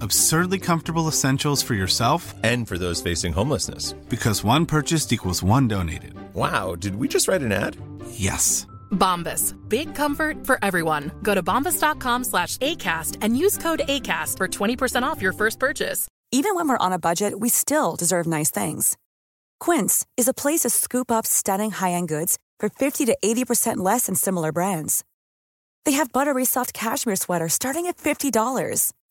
Absurdly comfortable essentials for yourself And for those facing homelessness. because one purchased equals one donated. Wow, did we just write an ad? Yes. Bombas. Big comfort for everyone. Go to bombas.com slash ACAST and use code ACAST for 20% off your first purchase. Even when we're on a budget, we still deserve nice things. Quince is a place to scoop up stunning high-end goods for 50 to 80% less than similar brands. They have buttery soft cashmere sweaters starting at $50,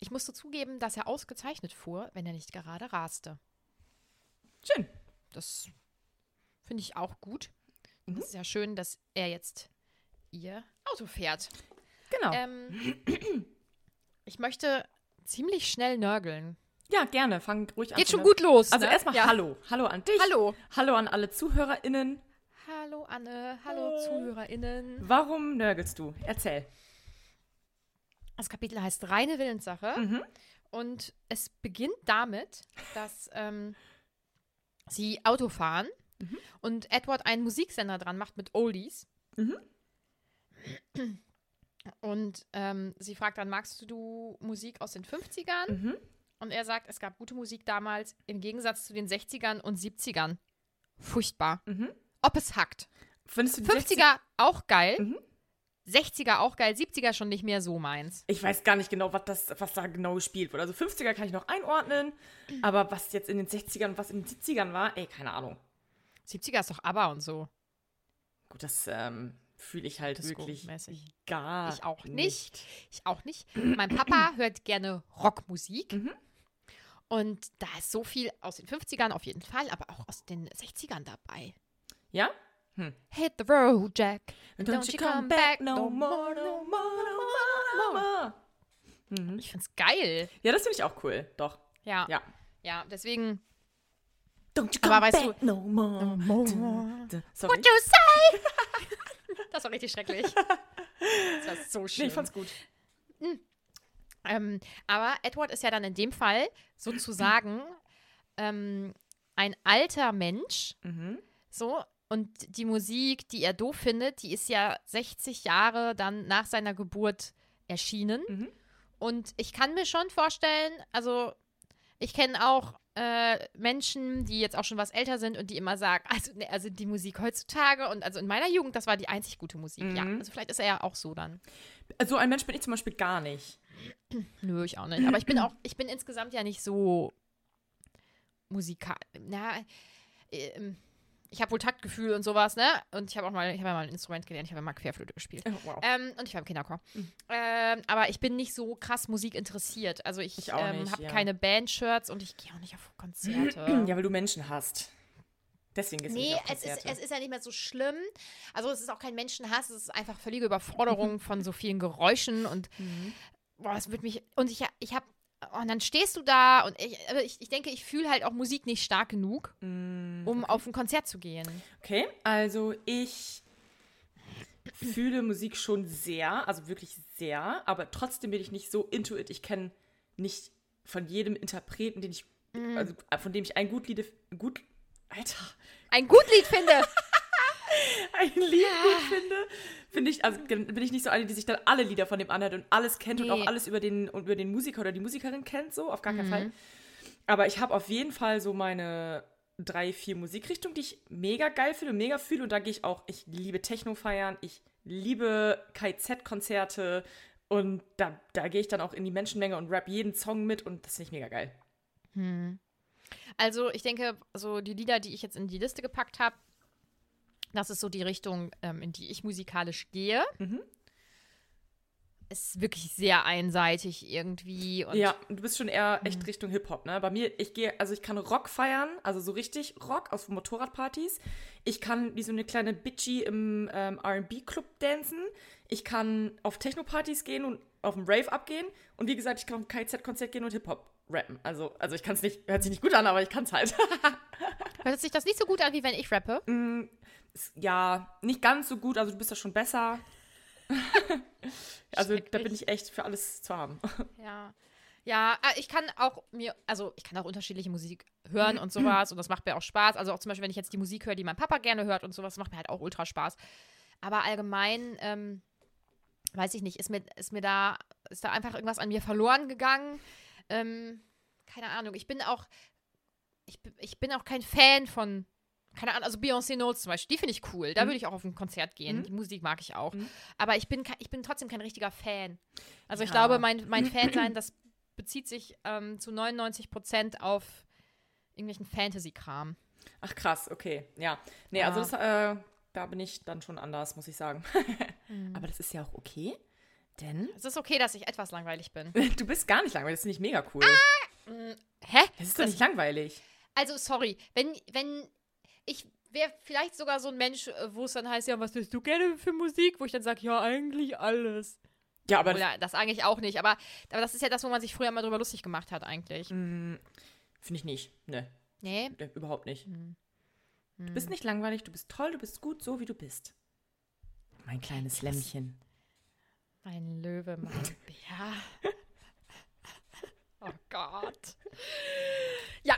Ich musste zugeben, dass er ausgezeichnet fuhr, wenn er nicht gerade raste. Schön. Das finde ich auch gut. Mhm. Es ist ja schön, dass er jetzt ihr Auto fährt. Genau. Ähm, ich möchte ziemlich schnell nörgeln. ja, gerne. Fang ruhig an. Geht schon gut los. Also ne? erstmal ja. Hallo. Hallo an dich. Hallo. Hallo an alle ZuhörerInnen. Hallo Anne, hallo ZuhörerInnen. Warum nörgelst du? Erzähl. Das Kapitel heißt Reine Willenssache. Mhm. Und es beginnt damit, dass ähm, sie Auto fahren Mhm. und Edward einen Musiksender dran macht mit Oldies. Mhm. Und ähm, sie fragt dann, magst du Musik aus den 50ern? Mhm. Und er sagt, es gab gute Musik damals im Gegensatz zu den 60ern und 70ern. Furchtbar. Mhm. Ob es hackt. Findest du die 50er auch geil. Mhm. 60er auch geil. 70er schon nicht mehr so meins. Ich weiß gar nicht genau, was, das, was da genau gespielt wurde. Also 50er kann ich noch einordnen, aber was jetzt in den 60ern und was in den 70ern war, ey, keine Ahnung. 70er ist doch ABBA und so. Gut, das ähm, fühle ich halt wirklich gar Ich auch nicht. Ich auch nicht. Mein Papa hört gerne Rockmusik. Mhm. Und da ist so viel aus den 50ern auf jeden Fall, aber auch aus den 60ern dabei. Ja? Hit the road, Jack. And Don't you come back no more, no more, no more, no more. Ich find's geil. Ja, das finde ich auch cool. Doch. Ja. Ja. Ja, deswegen. Don't you Aber weißt du- no more. Sorry. What you say? das war richtig schrecklich. Das war so Nee, schön. ich fand's gut. Ähm, aber Edward ist ja dann in dem Fall sozusagen ähm, ein alter Mensch. Mhm. So. Und die Musik, die er doof findet, die ist ja 60 Jahre dann nach seiner Geburt erschienen. Mhm. Und ich kann mir schon vorstellen, also ich kenne auch äh, Menschen, die jetzt auch schon was älter sind und die immer sagen, also, ne, also die Musik heutzutage und also in meiner Jugend, das war die einzig gute Musik. Ja, Mhm. also vielleicht ist er ja auch so dann. So ein Mensch bin ich zum Beispiel gar nicht. Nö, ich auch nicht. Aber ich bin auch, ich bin insgesamt ja nicht so musikal. Na, ähm, ich habe wohl Taktgefühl und sowas, ne? Und ich habe auch mal, ich habe ja mal ein Instrument gelernt, ich habe ja mal Querflöte gespielt. Oh, wow. Ähm, und ich war im Kinderchor. Ähm, aber ich bin nicht so krass Musik interessiert. Also ich, Ich ähm, habe ja. keine Bandshirts und ich gehe auch nicht auf Konzerte. Ja, weil du Menschen hast. Deswegen gehst Nee, es ist, es ist ja nicht mehr so schlimm. Also es ist auch kein Menschenhass, es ist einfach völlige Überforderung von so vielen Geräuschen und Mhm. boah, es wird mich und ich ich habe und dann stehst du da und ich, aber ich, ich denke, ich fühle halt auch Musik nicht stark genug, Mm, um auf ein Konzert zu gehen. Okay, also ich fühle Musik schon sehr, also wirklich sehr, aber trotzdem bin ich nicht so into it. Ich kenne nicht von jedem Interpreten, den ich, Mhm. also von dem ich ein gut Lied, gut, Alter, ein gut Lied finde. ein Lied gut finde, finde ich, also bin ich nicht so eine, die sich dann alle Lieder von dem anhört und alles kennt und Nee. auch alles über den, über den Musiker oder die Musikerin kennt, so, auf gar keinen Fall. Aber ich habe auf jeden Fall so meine drei, vier Musikrichtungen, die ich mega geil finde und mega fühle. Und da gehe ich auch, ich liebe Techno feiern, ich liebe KZ-Konzerte und da, da gehe ich dann auch in die Menschenmenge und rap jeden Song mit und das finde ich mega geil. Also ich denke, so die Lieder, die ich jetzt in die Liste gepackt habe, das ist so die Richtung, ähm, in die ich musikalisch gehe. Mhm. Ist wirklich sehr einseitig irgendwie. Ja, du bist schon eher echt Richtung Hip-Hop, ne? Bei mir, ich gehe, also ich kann Rock feiern, also so richtig Rock aus Motorradpartys. Ich kann wie so eine kleine Bitchy im ähm, RB-Club dancen. Ich kann auf Techno-Partys gehen und auf dem Rave abgehen. Und wie gesagt, ich kann auf ein KZ-Konzert gehen und Hip-Hop rappen. Also, also ich kann es nicht, hört sich nicht gut an, aber ich kann es halt. hört sich das nicht so gut an, wie wenn ich rappe. Ist, ja, nicht ganz so gut, also du bist da schon besser. also da bin ich echt für alles zu haben. Ja. Ja, äh, ich kann auch mir, also ich kann auch unterschiedliche Musik hören und sowas und das macht mir auch Spaß. Also auch zum Beispiel, wenn ich jetzt die Musik höre, die mein Papa gerne hört und sowas, macht mir halt auch ultra Spaß. Aber allgemein, ähm, weiß ich nicht, ist mir, ist mir da, ist da einfach irgendwas an mir verloren gegangen. Ähm, keine Ahnung, ich bin auch, ich, ich bin auch kein Fan von, keine Ahnung, also Beyoncé Notes zum Beispiel, die finde ich cool. Da würde ich auch auf ein Konzert gehen. Die Musik mag ich auch. Aber ich bin, ich bin trotzdem kein richtiger Fan. Also ich Ja. glaube, mein, mein Fansein, das bezieht sich ähm, zu 99 Prozent auf irgendwelchen Fantasy-Kram. Ach krass, okay. Ja. Nee, Ja. also das, äh, da bin ich dann schon anders, muss ich sagen. Aber das ist ja auch okay, denn Es ist okay, dass ich etwas langweilig bin. du bist gar nicht langweilig. Das finde ich mega cool. Hä? Das ist doch nicht langweilig. Also, sorry, wenn, wenn ich wäre vielleicht sogar so ein Mensch, äh, wo es dann heißt, ja, was willst du gerne für Musik? Wo ich dann sage, ja, eigentlich alles. Ja, aber das Oder das eigentlich auch nicht. Aber, aber das ist ja das, wo man sich früher mal drüber lustig gemacht hat, eigentlich. finde ich nicht. Ne, Nee. ne, überhaupt nicht. Du bist nicht langweilig, du bist toll, du bist gut, so wie du bist. Mein kleines Lämmchen. Mein Löwe, mein Bär. Oh Gott. Ja,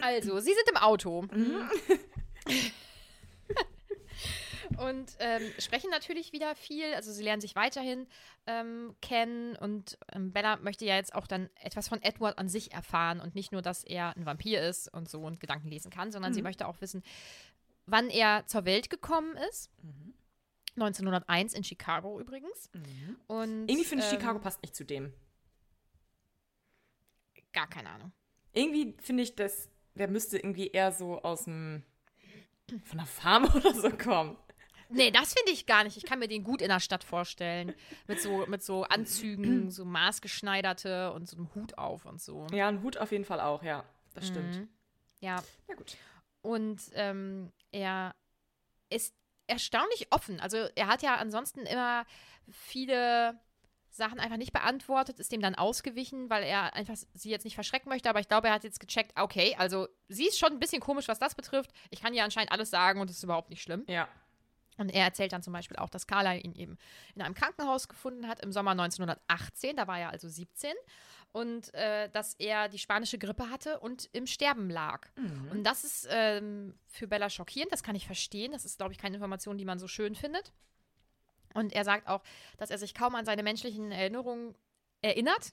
also, Sie sind im Auto. Und ähm, sprechen natürlich wieder viel. Also sie lernen sich weiterhin ähm, kennen und ähm, Bella möchte ja jetzt auch dann etwas von Edward an sich erfahren und nicht nur, dass er ein Vampir ist und so und Gedanken lesen kann, sondern sie möchte auch wissen, wann er zur Welt gekommen ist. 1901 in Chicago übrigens. Und, Irgendwie finde ich, ähm, Chicago passt nicht zu dem. Gar keine Ahnung. Irgendwie finde ich, dass der müsste irgendwie eher so aus dem von der Farm oder so kommen. Nee, das finde ich gar nicht. Ich kann mir den gut in der Stadt vorstellen. Mit so, mit so Anzügen, so maßgeschneiderte und so einem Hut auf und so. Ja, ein Hut auf jeden Fall auch, ja. Das stimmt. Ja. Na gut. Und ähm, er ist erstaunlich offen. Also er hat ja ansonsten immer viele Sachen einfach nicht beantwortet, ist dem dann ausgewichen, weil er einfach sie jetzt nicht verschrecken möchte. Aber ich glaube, er hat jetzt gecheckt, okay, also sie ist schon ein bisschen komisch, was das betrifft. Ich kann ihr anscheinend alles sagen und es ist überhaupt nicht schlimm. Ja. Und er erzählt dann zum Beispiel auch, dass Carla ihn eben in einem Krankenhaus gefunden hat im Sommer 1918, da war er also 17, und äh, dass er die spanische Grippe hatte und im Sterben lag. Und das ist ähm, für Bella schockierend, das kann ich verstehen. Das ist, glaube ich, keine Information, die man so schön findet. Und er sagt auch, dass er sich kaum an seine menschlichen Erinnerungen erinnert,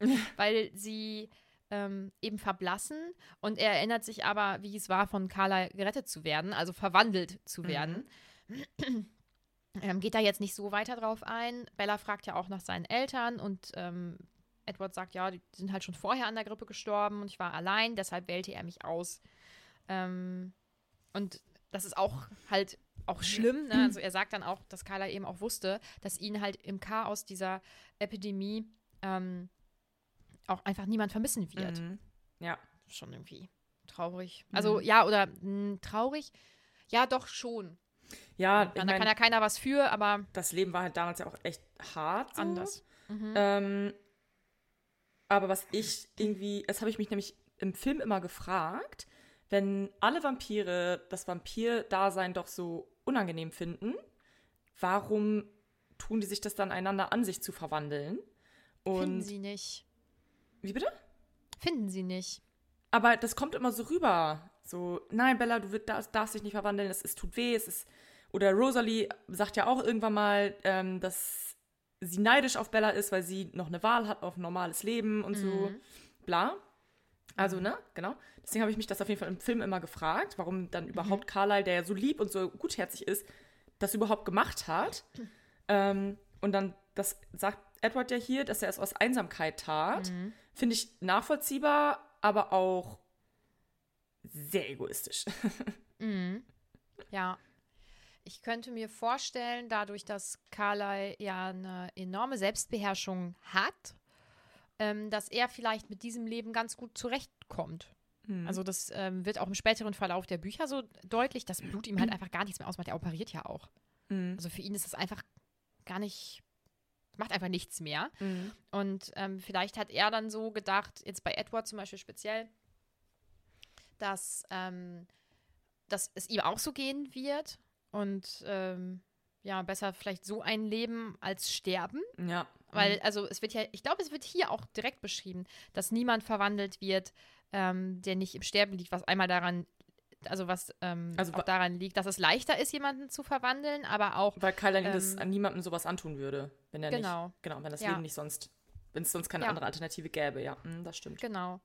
weil sie ähm, eben verblassen. Und er erinnert sich aber, wie es war, von Carla gerettet zu werden, also verwandelt zu werden. Ähm, geht da jetzt nicht so weiter drauf ein. Bella fragt ja auch nach seinen Eltern und ähm, Edward sagt, ja, die sind halt schon vorher an der Grippe gestorben und ich war allein, deshalb wählte er mich aus. Ähm, und das ist auch halt auch schlimm. Ne? Also er sagt dann auch, dass Carla eben auch wusste, dass ihn halt im Chaos dieser Epidemie ähm, auch einfach niemand vermissen wird. Mhm. Ja. Schon irgendwie traurig. Also ja, oder mh, traurig? Ja, doch schon. Ja, ich da kann mein, ja keiner was für, aber das Leben war halt damals ja auch echt hart. So. anders. Ähm, aber was ich irgendwie, das habe ich mich nämlich im Film immer gefragt, wenn alle Vampire das Vampir-Dasein doch so unangenehm finden, warum tun die sich das dann einander an, sich zu verwandeln? Und Finden sie nicht. wie bitte? Finden sie nicht. Aber das kommt immer so rüber. So, nein, Bella, du wird, darfst, darfst dich nicht verwandeln, es, es tut weh, es ist. Oder Rosalie sagt ja auch irgendwann mal, ähm, dass sie neidisch auf Bella ist, weil sie noch eine Wahl hat auf ein normales Leben und so. Bla. Also, ne, genau. Deswegen habe ich mich das auf jeden Fall im Film immer gefragt, warum dann überhaupt Carlyle, der ja so lieb und so gutherzig ist, das überhaupt gemacht hat. Ähm, und dann, das sagt Edward ja hier, dass er es aus Einsamkeit tat. Finde ich nachvollziehbar, aber auch sehr egoistisch. Ja. Ich könnte mir vorstellen, dadurch, dass Carlyle ja eine enorme Selbstbeherrschung hat, ähm, dass er vielleicht mit diesem Leben ganz gut zurechtkommt. Also das ähm, wird auch im späteren Verlauf der Bücher so deutlich, dass Blut ihm halt einfach gar nichts mehr ausmacht. Er operiert ja auch. Also für ihn ist es einfach gar nicht, macht einfach nichts mehr. Und ähm, vielleicht hat er dann so gedacht, jetzt bei Edward zum Beispiel speziell, dass, ähm, dass es ihm auch so gehen wird und ähm, ja, besser vielleicht so ein Leben als sterben. Ja. Weil, also es wird ja, ich glaube, es wird hier auch direkt beschrieben, dass niemand verwandelt wird, ähm, der nicht im Sterben liegt, was einmal daran, also was ähm, Also auch daran liegt, dass es leichter ist, jemanden zu verwandeln, aber auch Weil Kylan Ähm, das an niemandem sowas antun würde, wenn er genau. nicht, genau, wenn das Ja. Leben nicht sonst, wenn es sonst keine Ja. andere Alternative gäbe, ja, mm, das stimmt. Genau.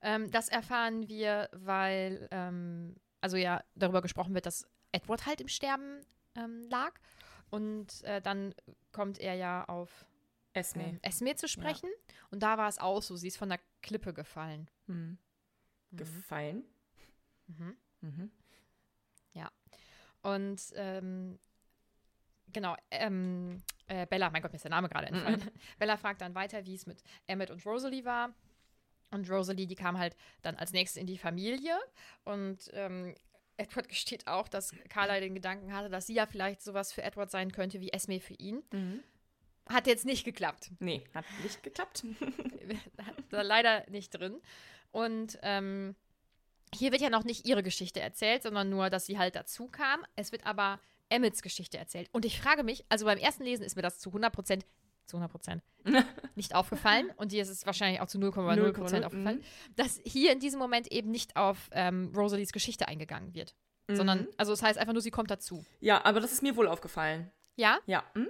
Ähm, das erfahren wir, weil, ähm, also ja, darüber gesprochen wird, dass Edward halt im Sterben ähm, lag. Und äh, dann kommt er ja auf Esme. ähm, Esme zu sprechen. Und da war es auch so, sie ist von der Klippe gefallen. Hm. Gefallen. Und ähm, genau, ähm, äh, Bella, mein Gott, mir ist der Name gerade entfallen. Bella fragt dann weiter, wie es mit Emmett und Rosalie war. Und Rosalie, die kam halt dann als nächstes in die Familie. Und ähm, Edward gesteht auch, dass Carla den Gedanken hatte, dass sie ja vielleicht sowas für Edward sein könnte wie Esme für ihn. Hat jetzt nicht geklappt. Nee, hat nicht geklappt. Hat da leider nicht drin. Und ähm, hier wird ja noch nicht ihre Geschichte erzählt, sondern nur, dass sie halt dazu kam. Es wird aber Emmets Geschichte erzählt. Und ich frage mich, also beim ersten Lesen ist mir das zu 100 Prozent, zu 100 Prozent nicht aufgefallen. Und dir ist es wahrscheinlich auch zu 0,0 Prozent 0,0, aufgefallen, dass hier in diesem Moment eben nicht auf ähm, Rosalies Geschichte eingegangen wird. Sondern, also es heißt einfach nur, sie kommt dazu. ja, aber das ist mir wohl aufgefallen. Ja? Ja, hm?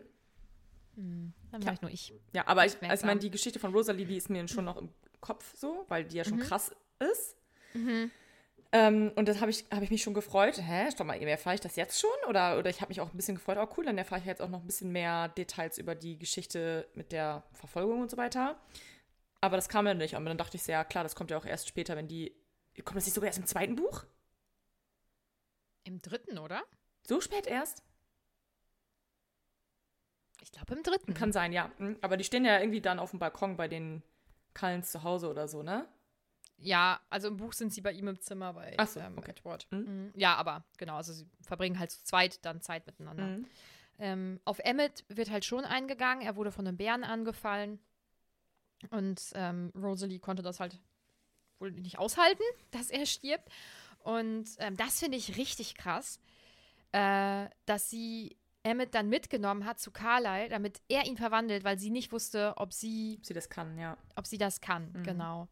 Dann war ich nur ich. ja, aber ich, also ich Aufmerksam. meine, die Geschichte von Rosalie, die ist mir schon noch im Kopf so, weil die ja Mhm. schon krass ist. Ähm, und das habe ich, hab ich mich schon gefreut. Hä, stopp mal, erfahre ich das jetzt schon? Oder, oder ich habe mich auch ein bisschen gefreut, oh cool, dann erfahre ich jetzt auch noch ein bisschen mehr Details über die Geschichte mit der Verfolgung und so weiter. Aber das kam ja nicht. Aber dann dachte ich, ja klar, das kommt ja auch erst später, wenn die. Kommt das nicht sogar erst im zweiten Buch? Im dritten, oder? So spät erst? Ich glaube im dritten. Kann sein, ja. Hm, Aber die stehen ja irgendwie dann auf dem Balkon bei den Cullens zu Hause oder so, ne? Ja, also im Buch sind sie bei ihm im Zimmer bei so, ähm, okay. Edward. Mhm. Mhm. Ja, aber genau, also sie verbringen halt zu zweit dann Zeit miteinander. Mhm. Ähm, auf Emmett wird halt schon eingegangen. Er wurde von einem Bären angefallen. Und ähm, Rosalie konnte das halt wohl nicht aushalten, dass er stirbt. Und ähm, das finde ich richtig krass, äh, dass sie Emmett dann mitgenommen hat zu Carlyle, damit er ihn verwandelt, weil sie nicht wusste, ob sie Ob sie das kann, ja. ob sie das kann, genau.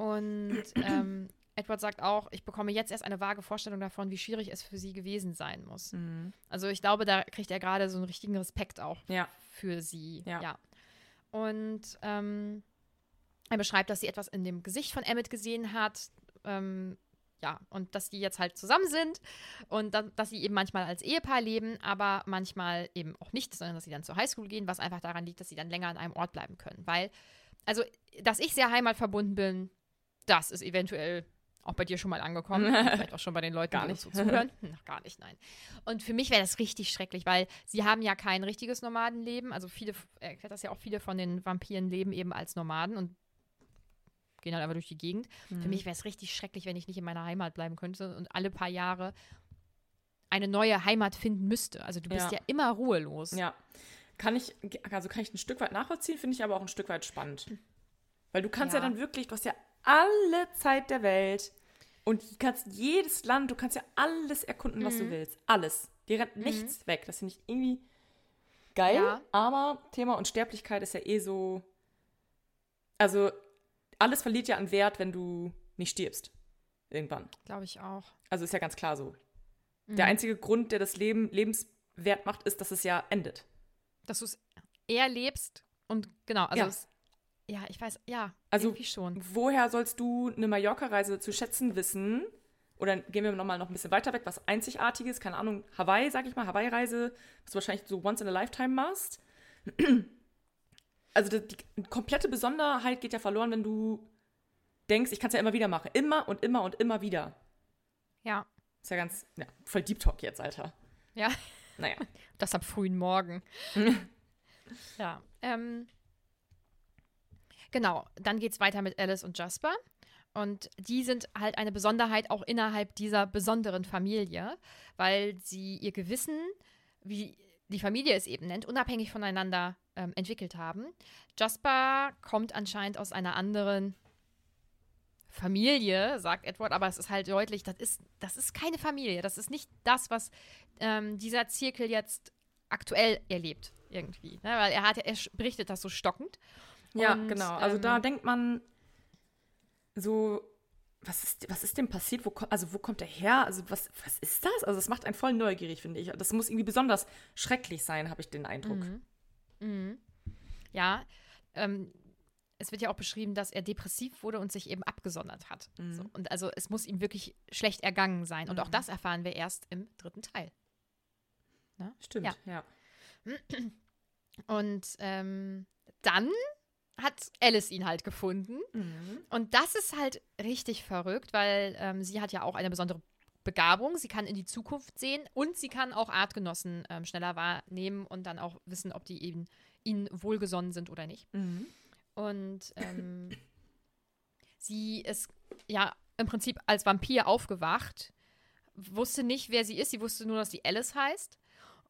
Und ähm, Edward sagt auch, ich bekomme jetzt erst eine vage Vorstellung davon, wie schwierig es für sie gewesen sein muss. Also ich glaube, da kriegt er gerade so einen richtigen Respekt auch Ja. für sie. Ja. Und ähm, er beschreibt, dass sie etwas in dem Gesicht von Emmett gesehen hat. Ähm, ja, und dass die jetzt halt zusammen sind und da, dass sie eben manchmal als Ehepaar leben, aber manchmal eben auch nicht, sondern dass sie dann zur Highschool gehen, was einfach daran liegt, dass sie dann länger an einem Ort bleiben können. Weil, also, dass ich sehr heimatverbunden bin, das ist eventuell auch bei dir schon mal angekommen. Vielleicht auch schon bei den Leuten, Gar die nicht. uns so zuhören. Noch gar nicht, nein. Und für mich wäre das richtig schrecklich, weil sie haben ja kein richtiges Nomadenleben. Also viele, er erklärt das ja auch, viele von den Vampiren leben eben als Nomaden und gehen halt einfach durch die Gegend. Für mich wäre es richtig schrecklich, wenn ich nicht in meiner Heimat bleiben könnte und alle paar Jahre eine neue Heimat finden müsste. Also du bist Ja. ja, immer ruhelos. Ja. Kann ich, also kann ich ein Stück weit nachvollziehen, finde ich aber auch ein Stück weit spannend. Weil du kannst ja. Ja. dann wirklich, du hast ja alle Zeit der Welt und du kannst jedes Land, du kannst ja alles erkunden, was Mhm. du willst. Alles. Dir rennt nichts weg. Das finde ich irgendwie geil, Ja. aber Thema Unsterblichkeit ist ja eh so. Also, alles verliert ja an Wert, wenn du nicht stirbst. Irgendwann. Glaube ich auch. Also ist ja ganz klar so. Mhm. Der einzige Grund, der das Leben lebenswert macht, ist, dass es ja endet. Dass du es eher lebst und genau, also Ja. es, ja, ich weiß, ja, Also, schon. woher sollst du eine Mallorca-Reise zu schätzen wissen? Oder gehen wir nochmal noch ein bisschen weiter weg, was Einzigartiges, keine Ahnung, Hawaii, sag ich mal, Hawaii-Reise, was du wahrscheinlich so once in a lifetime machst. Also die, die komplette Besonderheit geht ja verloren, wenn du denkst, ich kann es ja immer wieder machen. Immer und immer und immer wieder. Ja, Ist ja ganz, ja, voll Deep Talk jetzt, Alter. ja, Naja. das am frühen Morgen. ja, ähm, genau, dann geht's weiter mit Alice und Jasper. Und die sind halt eine Besonderheit auch innerhalb dieser besonderen Familie, weil sie ihr Gewissen, wie die Familie es eben nennt, unabhängig voneinander ähm, entwickelt haben. Jasper kommt anscheinend aus einer anderen Familie, sagt Edward, aber es ist halt deutlich, das ist, das ist keine Familie. Das ist nicht das, was ähm, dieser Zirkel jetzt aktuell erlebt, irgendwie. Ne? Weil er hat er berichtet das so stockend. Ja, Und, genau. Also da ähm, denkt man so, was ist, was ist denn passiert? Wo, also wo kommt er her? Also was, was ist das? Also das macht einen voll neugierig, finde ich. Das muss irgendwie besonders schrecklich sein, habe ich den Eindruck. Mhm. Ja, ähm, es wird ja auch beschrieben, dass er depressiv wurde und sich eben abgesondert hat. Mhm. So, und also es muss ihm wirklich schlecht ergangen sein. Und auch das erfahren wir erst im dritten Teil. Ne? Stimmt, Ja. ja. Und ähm, dann hat Alice ihn halt gefunden. Mhm. Und das ist halt richtig verrückt, weil ähm, sie hat ja auch eine besondere Begabung. Sie kann in die Zukunft sehen und sie kann auch Artgenossen ähm, schneller wahrnehmen und dann auch wissen, ob die eben ihnen wohlgesonnen sind oder nicht. Mhm. Und ähm, sie ist ja im Prinzip als Vampir aufgewacht, wusste nicht, wer sie ist. Sie wusste nur, dass sie Alice heißt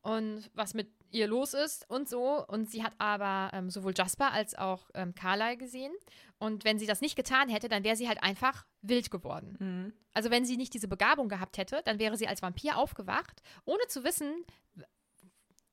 und was mit ihr los ist und so. Und sie hat aber ähm, sowohl Jasper als auch ähm, Carlyle gesehen. Und wenn sie das nicht getan hätte, dann wäre sie halt einfach wild geworden. Mhm. Also wenn sie nicht diese Begabung gehabt hätte, dann wäre sie als Vampir aufgewacht, ohne zu wissen,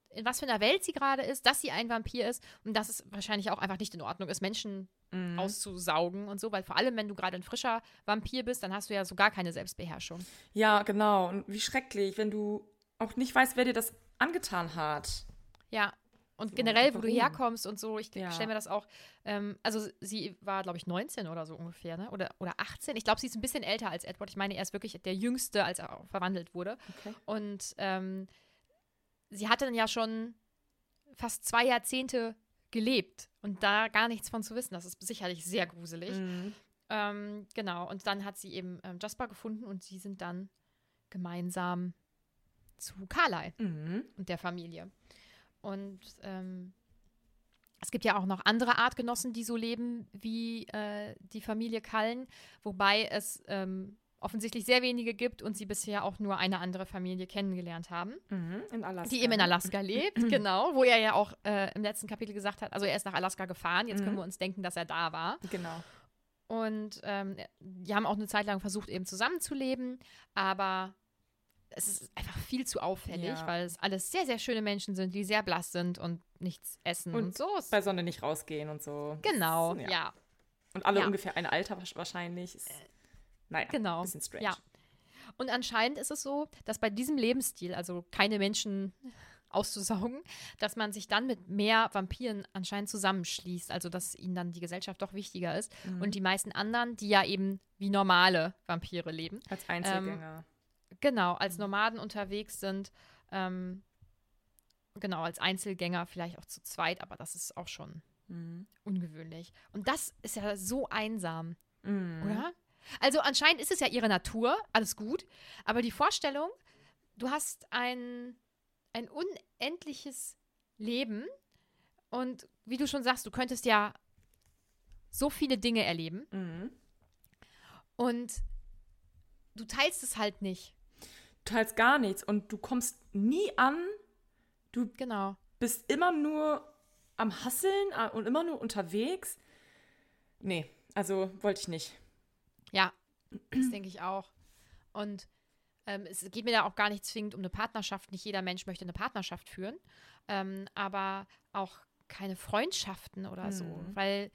in was für einer Welt sie gerade ist, dass sie ein Vampir ist und dass es wahrscheinlich auch einfach nicht in Ordnung ist, Menschen Mhm. auszusaugen und so, weil vor allem, wenn du gerade ein frischer Vampir bist, dann hast du ja so gar keine Selbstbeherrschung. Ja, genau. Und wie schrecklich, wenn du auch nicht weißt, wer dir das angetan hat. Ja. Und generell, wo du herkommst und so, ich Ja. stelle mir das auch, ähm, also sie war, glaube ich, 19 oder so ungefähr, ne? Oder, oder 18. Ich glaube, sie ist ein bisschen älter als Edward. Ich meine, er ist wirklich der Jüngste, als er auch verwandelt wurde. Okay. Und ähm, sie hatte dann ja schon fast zwei Jahrzehnte gelebt und da gar nichts von zu wissen. Das ist sicherlich sehr gruselig. Mhm. Ähm, genau, und dann hat sie eben ähm, Jasper gefunden und sie sind dann gemeinsam zu Carlyle Mhm. und der Familie. Und ähm, es gibt ja auch noch andere Artgenossen, die so leben wie äh, die Familie Cullen, wobei es ähm, offensichtlich sehr wenige gibt und sie bisher auch nur eine andere Familie kennengelernt haben, Mhm. In Alaska. die eben in Alaska lebt, genau, wo er ja auch äh, im letzten Kapitel gesagt hat, also er ist nach Alaska gefahren, jetzt können Mhm. wir uns denken, dass er da war. Genau. Und ähm, die haben auch eine Zeit lang versucht, eben zusammenzuleben, aber es ist einfach viel zu auffällig, Ja. weil es alles sehr, sehr schöne Menschen sind, die sehr blass sind und nichts essen und, Und so. Bei Sonne nicht rausgehen und so. genau, Ja. ja. Und alle Ja. ungefähr ein Alter wahrscheinlich. Ist, naja, Genau. bisschen strange. Ja. Und anscheinend ist es so, dass bei diesem Lebensstil, also keine Menschen auszusaugen, dass man sich dann mit mehr Vampiren anscheinend zusammenschließt, also dass ihnen dann die Gesellschaft doch wichtiger ist. Mhm. Und die meisten anderen, die ja eben wie normale Vampire leben, Als Einzelgänger. Genau, als Nomaden unterwegs sind, ähm, genau, als Einzelgänger, vielleicht auch zu zweit, aber das ist auch schon Mhm. ungewöhnlich. Und das ist ja so einsam, Mhm. oder? Also anscheinend ist es ja ihre Natur, alles gut, aber die Vorstellung, du hast ein, ein unendliches Leben und wie du schon sagst, du könntest ja so viele Dinge erleben Mhm. und du teilst es halt nicht. Du teilst gar nichts und du kommst nie an. Du Genau. bist immer nur am Hasseln äh, und immer nur unterwegs. Nee, also wollte ich nicht. Ja, das denke ich auch. Und ähm, es geht mir da auch gar nicht zwingend um eine Partnerschaft. Nicht jeder Mensch möchte eine Partnerschaft führen, ähm, aber auch keine Freundschaften oder so, Mhm. weil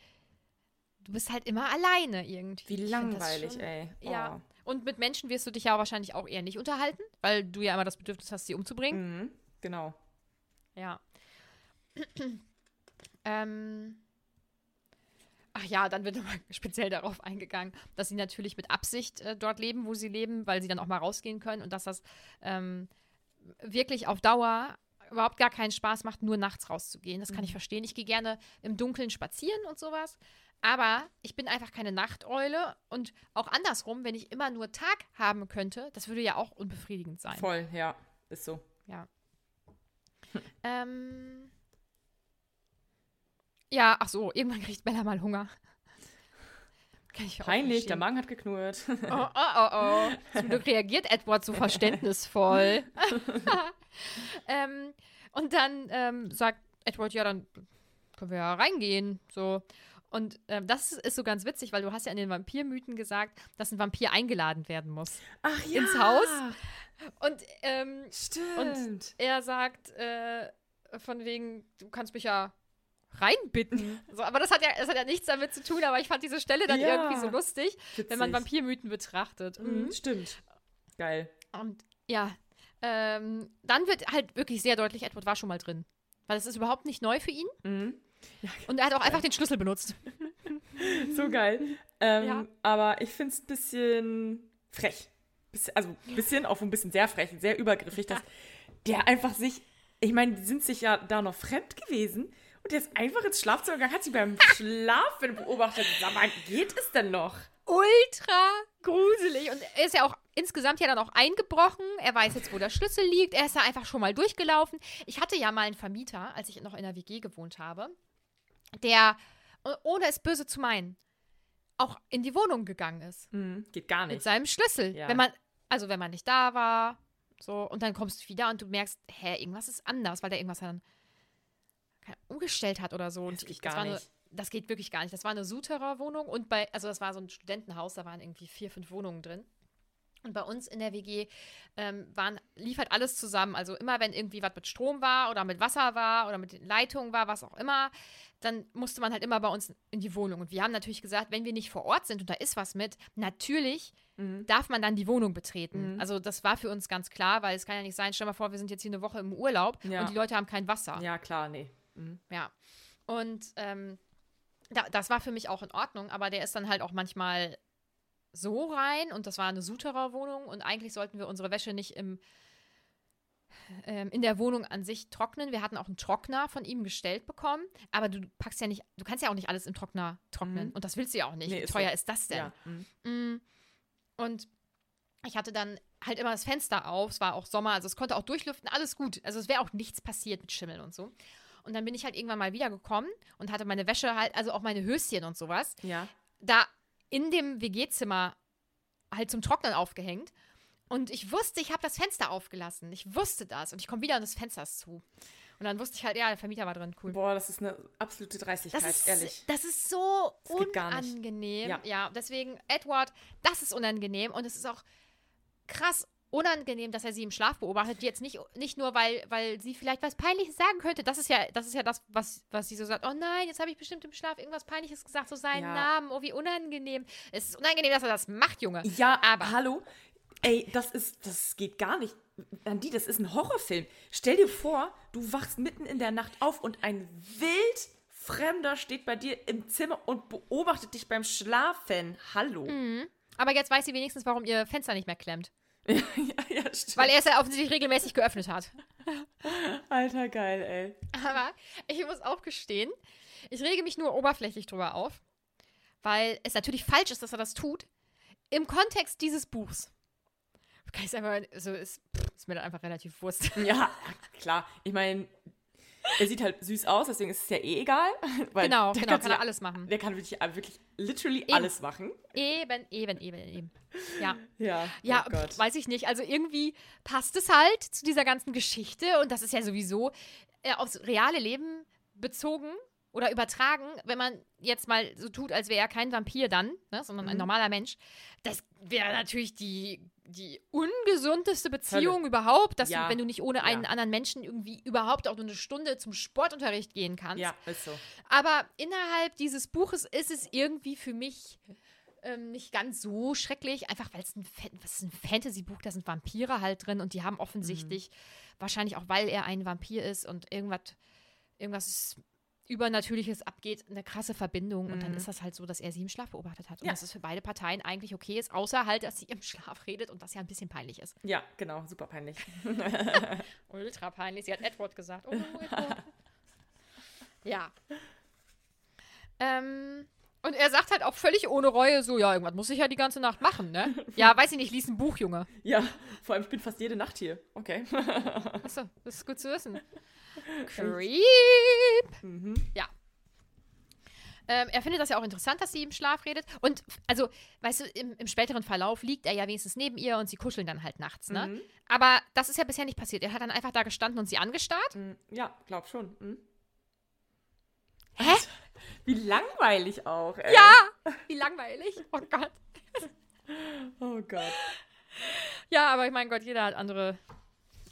du bist halt immer alleine irgendwie. Wie langweilig, schon- ey. Oh. Ja. Und mit Menschen wirst du dich ja wahrscheinlich auch eher nicht unterhalten, weil du ja immer das Bedürfnis hast, sie umzubringen. Mhm. Genau. Ja. ähm. Ach ja, dann wird nochmal speziell darauf eingegangen, dass sie natürlich mit Absicht äh, dort leben, wo sie leben, weil sie dann auch mal rausgehen können und dass das ähm, wirklich auf Dauer überhaupt gar keinen Spaß macht, nur nachts rauszugehen. Das kann ich verstehen. Ich gehe gerne im Dunkeln spazieren und sowas. Aber ich bin einfach keine Nachteule und auch andersrum, wenn ich immer nur Tag haben könnte, das würde ja auch unbefriedigend sein. Voll, ja. Ist so. Ja. ähm. Ja, ach so, irgendwann kriegt Bella mal Hunger. Kann ich Peinlich, der. Magen hat geknurrt. Oh, oh, oh, oh. Zum Glück reagiert Edward so verständnisvoll. ähm, und dann ähm, sagt Edward, ja, dann können wir ja reingehen. So. Und ähm, das ist so ganz witzig, weil du hast ja in den Vampirmythen gesagt, dass ein Vampir eingeladen werden muss Ach ja. ins Haus. Und, ähm, Stimmt. und er sagt, äh, von wegen, du kannst mich ja reinbitten. So, aber das hat, ja, das hat ja nichts damit zu tun, aber ich fand diese Stelle dann Ja. irgendwie so lustig, wenn man Witzig. Vampirmythen betrachtet. Mhm. Mhm, stimmt. Geil. Und ja, ähm, dann wird halt wirklich sehr deutlich, Edward war schon mal drin. Weil es ist überhaupt nicht neu für ihn. Mhm. Und er hat auch einfach den Schlüssel benutzt. So geil. Ähm, Ja. Aber ich finde es ein bisschen frech. Also ein bisschen, auch ein bisschen sehr frech, sehr übergriffig, dass der einfach sich, ich meine, die sind sich ja da noch fremd gewesen und der ist einfach ins Schlafzimmer gegangen, hat sie beim Schlafen beobachtet. Sag mal, geht es denn noch? Ultra gruselig. Und er ist ja auch insgesamt ja dann auch eingebrochen. Er weiß jetzt, wo der Schlüssel liegt. Er ist da einfach schon mal durchgelaufen. Ich hatte ja mal einen Vermieter, als ich noch in der WG gewohnt habe, der, oh- ohne es böse zu meinen, auch in die Wohnung gegangen ist. Mhm, geht gar Mit nicht. seinem Schlüssel. Ja. Wenn man, also wenn man nicht da war, so, und dann kommst du wieder und du merkst, hä, irgendwas ist anders, weil der irgendwas dann umgestellt hat oder so. Und geht ich- gar das Eine, nicht. das geht wirklich gar nicht. Das war eine Suterer Wohnung und bei, also das war so ein Studentenhaus, da waren irgendwie vier, fünf Wohnungen drin. Und bei uns in der WG ähm, waren, lief halt alles zusammen. Also immer, wenn irgendwie was mit Strom war oder mit Wasser war oder mit Leitungen war, was auch immer, dann musste man halt immer bei uns in die Wohnung. Und wir haben natürlich gesagt, wenn wir nicht vor Ort sind und da ist was mit, natürlich darf man dann die Wohnung betreten. Also das war für uns ganz klar, weil es kann ja nicht sein, stell mal vor, wir sind jetzt hier eine Woche im Urlaub Ja. und die Leute haben kein Wasser. Ja, klar, nee. Mhm. Ja. Und ähm, da, das war für mich auch in Ordnung, aber der ist dann halt auch manchmal so rein und das war eine Suterer Wohnung und eigentlich sollten wir unsere Wäsche nicht im ähm, in der Wohnung an sich trocknen. Wir hatten auch einen Trockner von ihm gestellt bekommen, aber du packst ja nicht, du kannst ja auch nicht alles im Trockner trocknen und das willst du ja auch nicht. Nee, Wie ist teuer so. ist das denn? Ja. Mhm. Und ich hatte dann halt immer das Fenster auf. Es war auch Sommer, also es konnte auch durchlüften, alles gut. Also es wäre auch nichts passiert mit Schimmel und so. Und dann bin ich halt irgendwann mal wiedergekommen und hatte meine Wäsche halt, also auch meine Höschen und sowas, Ja. da in dem WG-Zimmer halt zum Trocknen aufgehängt. Und ich wusste, ich habe das Fenster aufgelassen. Ich wusste das. Und ich komme wieder und das Fenster ist zu. Und dann wusste ich halt, ja, der Vermieter war drin, cool. Boah, das ist eine absolute Dreistigkeit, Das ist, ehrlich. das ist so Das unangenehm. Ja. Ja. deswegen, Edward, das ist unangenehm und es ist auch krass unangenehm, dass er sie im Schlaf beobachtet. Jetzt nicht, nicht nur, weil, weil sie vielleicht was Peinliches sagen könnte. Das ist ja das, ist ja das was, was sie so sagt. Oh nein, jetzt habe ich bestimmt im Schlaf irgendwas Peinliches gesagt, so seinen Ja. Namen. Oh, wie unangenehm. Es ist unangenehm, dass er das macht, Junge. Ja, aber hallo? Ey, das ist, das geht gar nicht. Andi, das ist ein Horrorfilm. Stell dir vor, du wachst mitten in der Nacht auf und ein wild Fremder steht bei dir im Zimmer und beobachtet dich beim Schlafen. Hallo. Aber jetzt weiß sie wenigstens, warum ihr Fenster nicht mehr klemmt. ja, ja, stimmt. Weil er es ja offensichtlich regelmäßig geöffnet hat. Alter, geil, ey. Aber ich muss auch gestehen, ich rege mich nur oberflächlich drüber auf, weil es natürlich falsch ist, dass er das tut. Im Kontext dieses Buchs. Kann ich einfach, so ist, pff, ist mir dann einfach relativ Wurst. Ja, klar. Ich meine, er sieht halt süß aus, deswegen ist es ja eh egal. Weil Genau, der genau, kann sich er ja- alles machen. Der kann wirklich, äh, wirklich literally Eben. alles machen. Eben, eben, eben, eben. Ja. Ja, Ja, oh pf, weiß ich nicht. Also irgendwie passt es halt zu dieser ganzen Geschichte und das ist ja sowieso äh, aufs reale Leben bezogen oder übertragen, wenn man jetzt mal so tut, als wäre er kein Vampir dann, ne, sondern Mhm. ein normaler Mensch. Das wäre natürlich die, die ungesundeste Beziehung Hölle. überhaupt, dass Ja. du, wenn du nicht ohne einen Ja. anderen Menschen irgendwie überhaupt auch nur eine Stunde zum Sportunterricht gehen kannst. Ja, ist so. Aber innerhalb dieses Buches ist es irgendwie für mich ähm, nicht ganz so schrecklich, einfach weil es ein, Fa- was ist ein Fantasy-Buch, da sind Vampire halt drin und die haben offensichtlich, wahrscheinlich auch weil er ein Vampir ist und irgendwas, irgendwas Übernatürliches abgeht, eine krasse Verbindung. Und dann ist das halt so, dass er sie im Schlaf beobachtet hat. Und Ja. dass es für beide Parteien eigentlich okay ist, außer halt, dass sie im Schlaf redet und das ja ein bisschen peinlich ist. Ja, genau, super peinlich. Ultra peinlich. Sie hat Edward gesagt. Oh, Edward. ja. Ähm, und er sagt halt auch völlig ohne Reue so, ja, irgendwas muss ich ja die ganze Nacht machen, ne? Ja, weiß ich nicht, lies ein Buch, Junge. ja, vor allem, ich bin fast jede Nacht hier. Okay. Achso, das ist gut zu wissen. Creep. Ja. Ähm, er findet das ja auch interessant, dass sie im Schlaf redet. Und, also, weißt du, im, im späteren Verlauf liegt er ja wenigstens neben ihr und sie kuscheln dann halt nachts, ne? Aber das ist ja bisher nicht passiert. Er hat dann einfach da gestanden und sie angestarrt. Mm, Ja, glaub schon. Mhm. Hä? Wie langweilig auch, ey. Ja! Wie langweilig. Oh Gott. Oh Gott. Ja, aber ich mein Gott, jeder hat andere,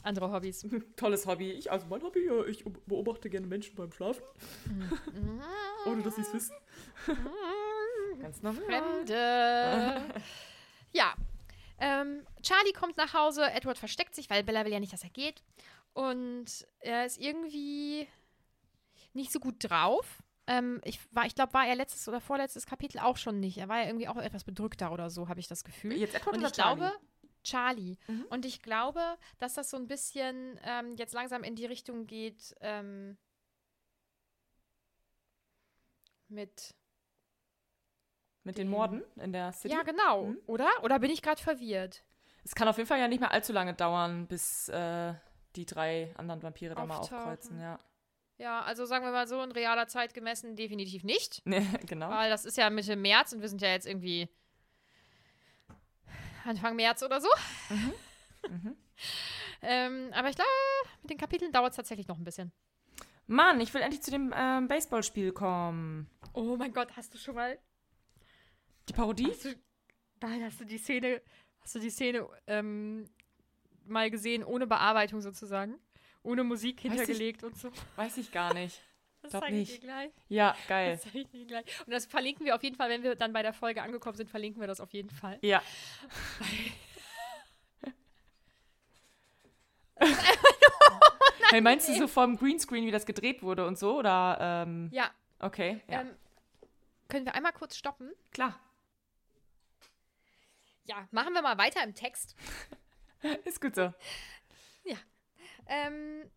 andere Hobbys. Tolles Hobby. Ich, also mein Hobby, ich beobachte gerne Menschen beim Schlafen. Ohne dass sie es wissen. Ganz normal. Fremde. ja. Ähm, Charlie kommt nach Hause, Edward versteckt sich, weil Bella will ja nicht, dass er geht. Und er ist irgendwie nicht so gut drauf. Ähm, ich war, ich glaube, war er letztes oder vorletztes Kapitel auch schon nicht. Er war ja irgendwie auch etwas bedrückter oder so, habe ich das Gefühl. Jetzt Edward Und ich glaube, Charlie? Charlie. Und ich glaube, dass das so ein bisschen ähm, jetzt langsam in die Richtung geht ähm, mit. Mit den Morden in der City? Ja, genau. Mhm. Oder? Oder bin ich gerade verwirrt? Es kann auf jeden Fall ja nicht mehr allzu lange dauern, bis äh, die drei anderen Vampire da mal aufkreuzen, ja. Ja, also sagen wir mal so, in realer Zeit gemessen definitiv nicht. Nee, genau. Weil das ist ja Mitte März und wir sind ja jetzt irgendwie Anfang März oder so. ähm, aber ich glaube, mit den Kapiteln dauert es tatsächlich noch ein bisschen. Mann, ich will endlich zu dem ähm, Baseballspiel kommen. Oh mein Gott, hast du schon mal. Die Parodie? Hast du, nein, hast du die Szene, hast du die Szene ähm, mal gesehen, ohne Bearbeitung sozusagen? Ohne Musik ich- hintergelegt und so. Weiß ich gar nicht. Das zeige ich dir gleich. Ja, geil. Das zeige ich dir gleich. Und das verlinken wir auf jeden Fall, wenn wir dann bei der Folge angekommen sind, verlinken wir das auf jeden Fall. Ja. hey, meinst du so vom Greenscreen, wie das gedreht wurde und so? Oder, ähm, Ja, okay, ja. ähm, können wir einmal kurz stoppen? Klar. Ja, machen wir mal weiter im Text. Ist gut so. Ähm,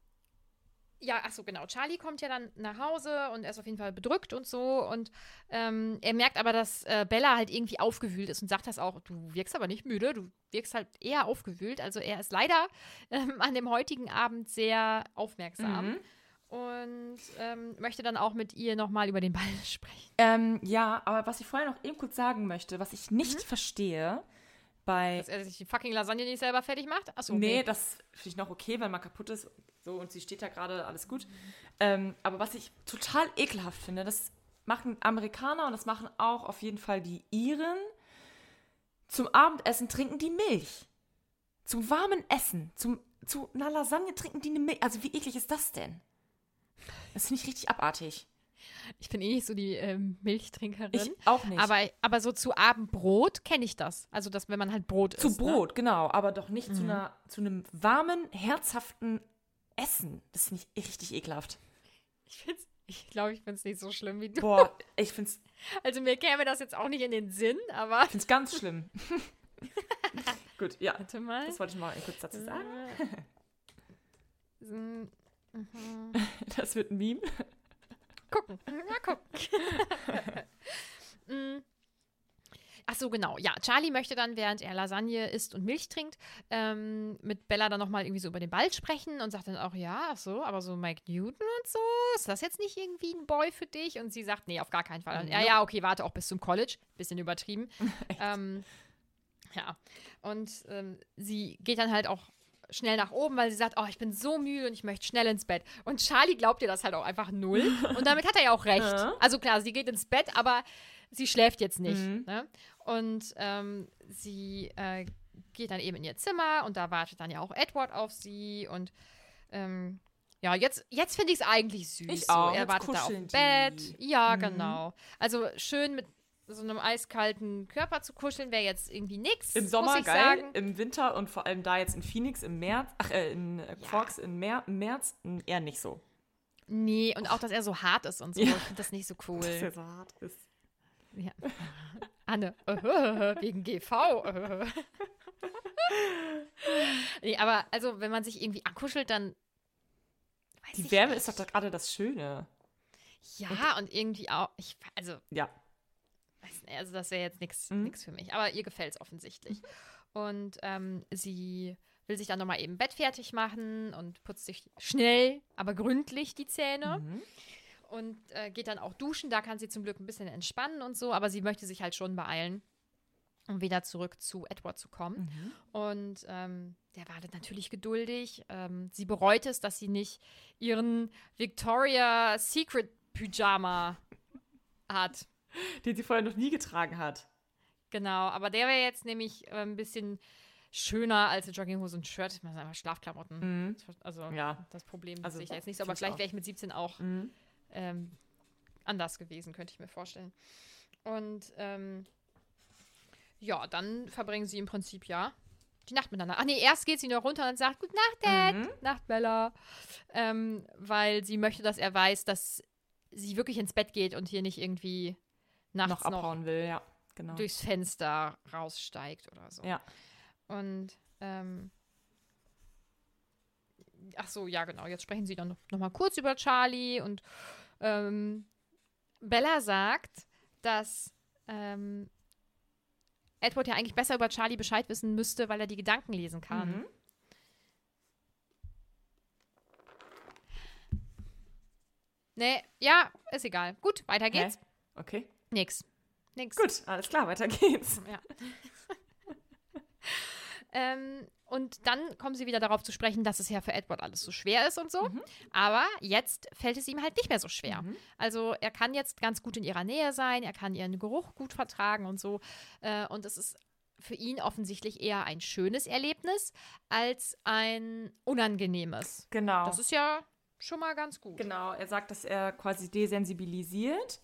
ja, ach so, genau. Charlie kommt ja dann nach Hause und er ist auf jeden Fall bedrückt und so. Und ähm, er merkt aber, dass äh, Bella halt irgendwie aufgewühlt ist und sagt das auch. Du wirkst aber nicht müde, du wirkst halt eher aufgewühlt. Also er ist leider ähm, an dem heutigen Abend sehr aufmerksam. Und ähm, möchte dann auch mit ihr nochmal über den Ball sprechen. Ähm, ja, aber was ich vorher noch eben kurz sagen möchte, was ich nicht verstehe bei. Dass er sich die fucking Lasagne nicht selber fertig macht? Achso, Nee, das finde ich noch okay, wenn man kaputt ist. So, und sie steht da gerade, alles gut. Ähm, aber was ich total ekelhaft finde, das machen Amerikaner und das machen auch auf jeden Fall die Iren. Zum Abendessen trinken die Milch. Zum warmen Essen, zum, zu einer Lasagne trinken die eine Milch. Also wie eklig ist das denn? Das finde ich richtig abartig. Ich bin eh nicht so die ähm, Milchtrinkerin. Ich auch nicht. Aber, aber so zu Abendbrot kenne ich das. Also, dass wenn man halt Brot zu isst. Ne? Brot, genau, aber doch nicht zu, einer, zu einem warmen, herzhaften Essen. Das finde ich richtig ekelhaft. Ich, find's- ich glaube, ich finde es nicht so schlimm wie du. Boah, ich finde es Also mir käme das jetzt auch nicht in den Sinn, aber. find's ganz schlimm. Gut, ja. Warte mal. Das wollte ich mal kurz dazu sagen. Mm, Das wird ein Meme. Gucken. Mal gucken. Mm. Ach so, genau. Ja, Charlie möchte dann, während er Lasagne isst und Milch trinkt, ähm, mit Bella dann nochmal irgendwie so über den Ball sprechen und sagt dann auch, ja, ach so, aber so Mike Newton und so, ist das jetzt nicht irgendwie ein Boy für dich? Und sie sagt, nee, auf gar keinen Fall. Und er, ja, okay, warte auch bis zum College. Bisschen übertrieben. ähm, ja. Und ähm, sie geht dann halt auch schnell nach oben, weil sie sagt, oh, ich bin so müde und ich möchte schnell ins Bett. Und Charlie glaubt ihr das halt auch einfach null. Und damit hat er ja auch recht. Ja. Also klar, sie geht ins Bett, aber sie schläft jetzt nicht. Mhm. Ne? Und ähm, sie äh, geht dann eben in ihr Zimmer und da wartet dann ja auch Edward auf sie und ähm, ja, jetzt, jetzt finde ich es eigentlich süß. Ich so. auch. Er Jetzt wartet da auf Bett. die. Ja, Mhm. genau. Also schön mit so einem eiskalten Körper zu kuscheln, wäre jetzt irgendwie nix. Im Sommer muss ich geil, sagen. im Winter und vor allem da jetzt in Phoenix im März, ach, äh, in äh, Forks im, Mer im März, eher nicht so. Nee, und auch, dass er so hart ist und so. Ja. Ich finde das nicht so cool. Dass er so hart ist. Ja. Anne, äh, wegen GV. äh. nee, aber also, wenn man sich irgendwie ankuschelt, dann. Weiß Die Wärme nicht. ist doch da gerade das Schöne. Ja, und irgendwie auch. Ich, also, Ja. Nicht, also das wäre jetzt nichts Mhm. nix für mich. Aber ihr gefällt es offensichtlich. Und ähm, sie will sich dann nochmal eben Bett fertig machen und putzt sich schnell, aber gründlich die Zähne. Mhm. Und äh, geht dann auch duschen. Da kann sie zum Glück ein bisschen entspannen und so. Aber sie möchte sich halt schon beeilen, um wieder zurück zu Edward zu kommen. Und ähm, der wartet natürlich geduldig. Ähm, sie bereut es, dass sie nicht ihren Victoria Secret Pyjama hat. Den sie vorher noch nie getragen hat. Genau, aber der wäre jetzt nämlich äh, ein bisschen schöner als eine Jogginghose und Shirt. Das sind einfach Schlafklamotten. Also Ja. das Problem Also, sehe ich jetzt nicht so, aber ich vielleicht wäre ich mit 17 auch ähm, anders gewesen, könnte ich mir vorstellen. Und ähm, ja, dann verbringen sie im Prinzip ja die Nacht miteinander. Ach nee, erst geht sie noch runter und sagt, Gute Nacht, Dad, Nacht, Bella. Ähm, weil sie möchte, dass er weiß, dass sie wirklich ins Bett geht und hier nicht irgendwie Noch noch, abhauen will, ja. Genau. durchs Fenster raussteigt oder so. Ja. Und ähm, ach so, ja genau. Jetzt sprechen sie dann noch, noch mal kurz über Charlie und ähm, Bella sagt, dass ähm, Edward ja eigentlich besser über Charlie Bescheid wissen müsste, weil er die Gedanken lesen kann. Mhm. Nee, ja, ist egal. Gut, weiter geht's. Hä? Okay. Nix. Nix. Gut, alles klar, weiter geht's. Ja. ähm, und dann kommen sie wieder darauf zu sprechen, dass es ja für Edward alles so schwer ist und so. Aber jetzt fällt es ihm halt nicht mehr so schwer. Also er kann jetzt ganz gut in ihrer Nähe sein, er kann ihren Geruch gut vertragen und so. Äh, und es ist für ihn offensichtlich eher ein schönes Erlebnis als ein unangenehmes. Genau. Das ist ja schon mal ganz gut. Genau, er sagt, dass er quasi desensibilisiert.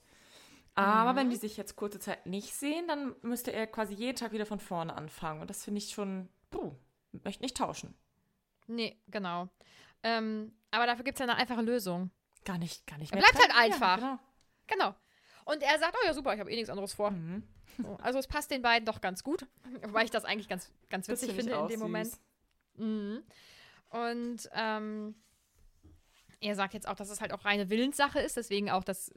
Aber wenn die sich jetzt kurze Zeit nicht sehen, dann müsste er quasi jeden Tag wieder von vorne anfangen. Und das finde ich schon, puh, möchte nicht tauschen. Nee, genau. Ähm, aber dafür gibt es ja eine einfache Lösung. Gar nicht, gar nicht Er mehr. bleibt halt einfach. Ja, genau. Genau. Und er sagt, oh ja, super, ich habe eh nichts anderes vor. Mhm. So, also es passt den beiden doch ganz gut, wobei ich das eigentlich ganz, ganz witzig find finde in dem süß. Moment. Mhm. Und ähm, er sagt jetzt auch, dass es halt auch reine Willenssache ist, deswegen auch das,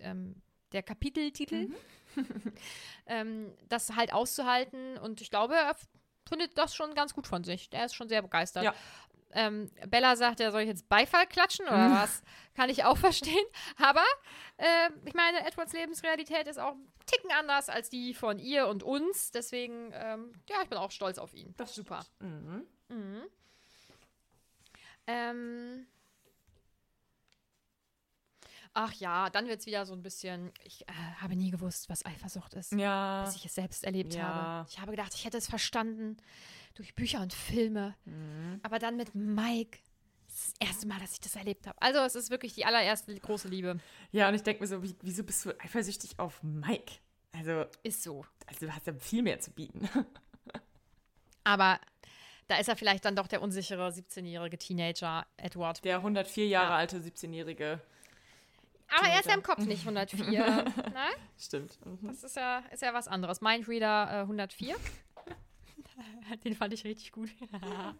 ähm, der Kapiteltitel, Mhm. ähm, das halt auszuhalten. Und ich glaube, er findet das schon ganz gut von sich. Der ist schon sehr begeistert. Ja. Ähm, Bella sagt, er soll ich jetzt Beifall klatschen oder was? Kann ich auch verstehen. Aber äh, ich meine, Edwards Lebensrealität ist auch ein Ticken anders als die von ihr und uns. Deswegen, ähm, ja, ich bin auch stolz auf ihn. Das super. Mhm. Mhm. Ähm. Ach ja, dann wird es wieder so ein bisschen. Ich äh, habe nie gewusst, was Eifersucht ist, Ja. bis ich es selbst erlebt Ja. habe. Ich habe gedacht, ich hätte es verstanden durch Bücher und Filme. Mhm. Aber dann mit Mike. Das ist das erste Mal, dass ich das erlebt habe. Also, es ist wirklich die allererste große Liebe. Ja, und ich denke mir so, wie, wieso bist du eifersüchtig auf Mike? Also, Ist so. also du hast ja viel mehr zu bieten. Aber da ist er vielleicht dann doch der unsichere 17-jährige Teenager, Edward. Der 104 Jahre Ja. alte 17-jährige. Aber er ist ja im Kopf nicht 104. ne? Stimmt. Mhm. Das ist ja, ist ja was anderes. Mindreader äh, 104. Den fand ich richtig gut.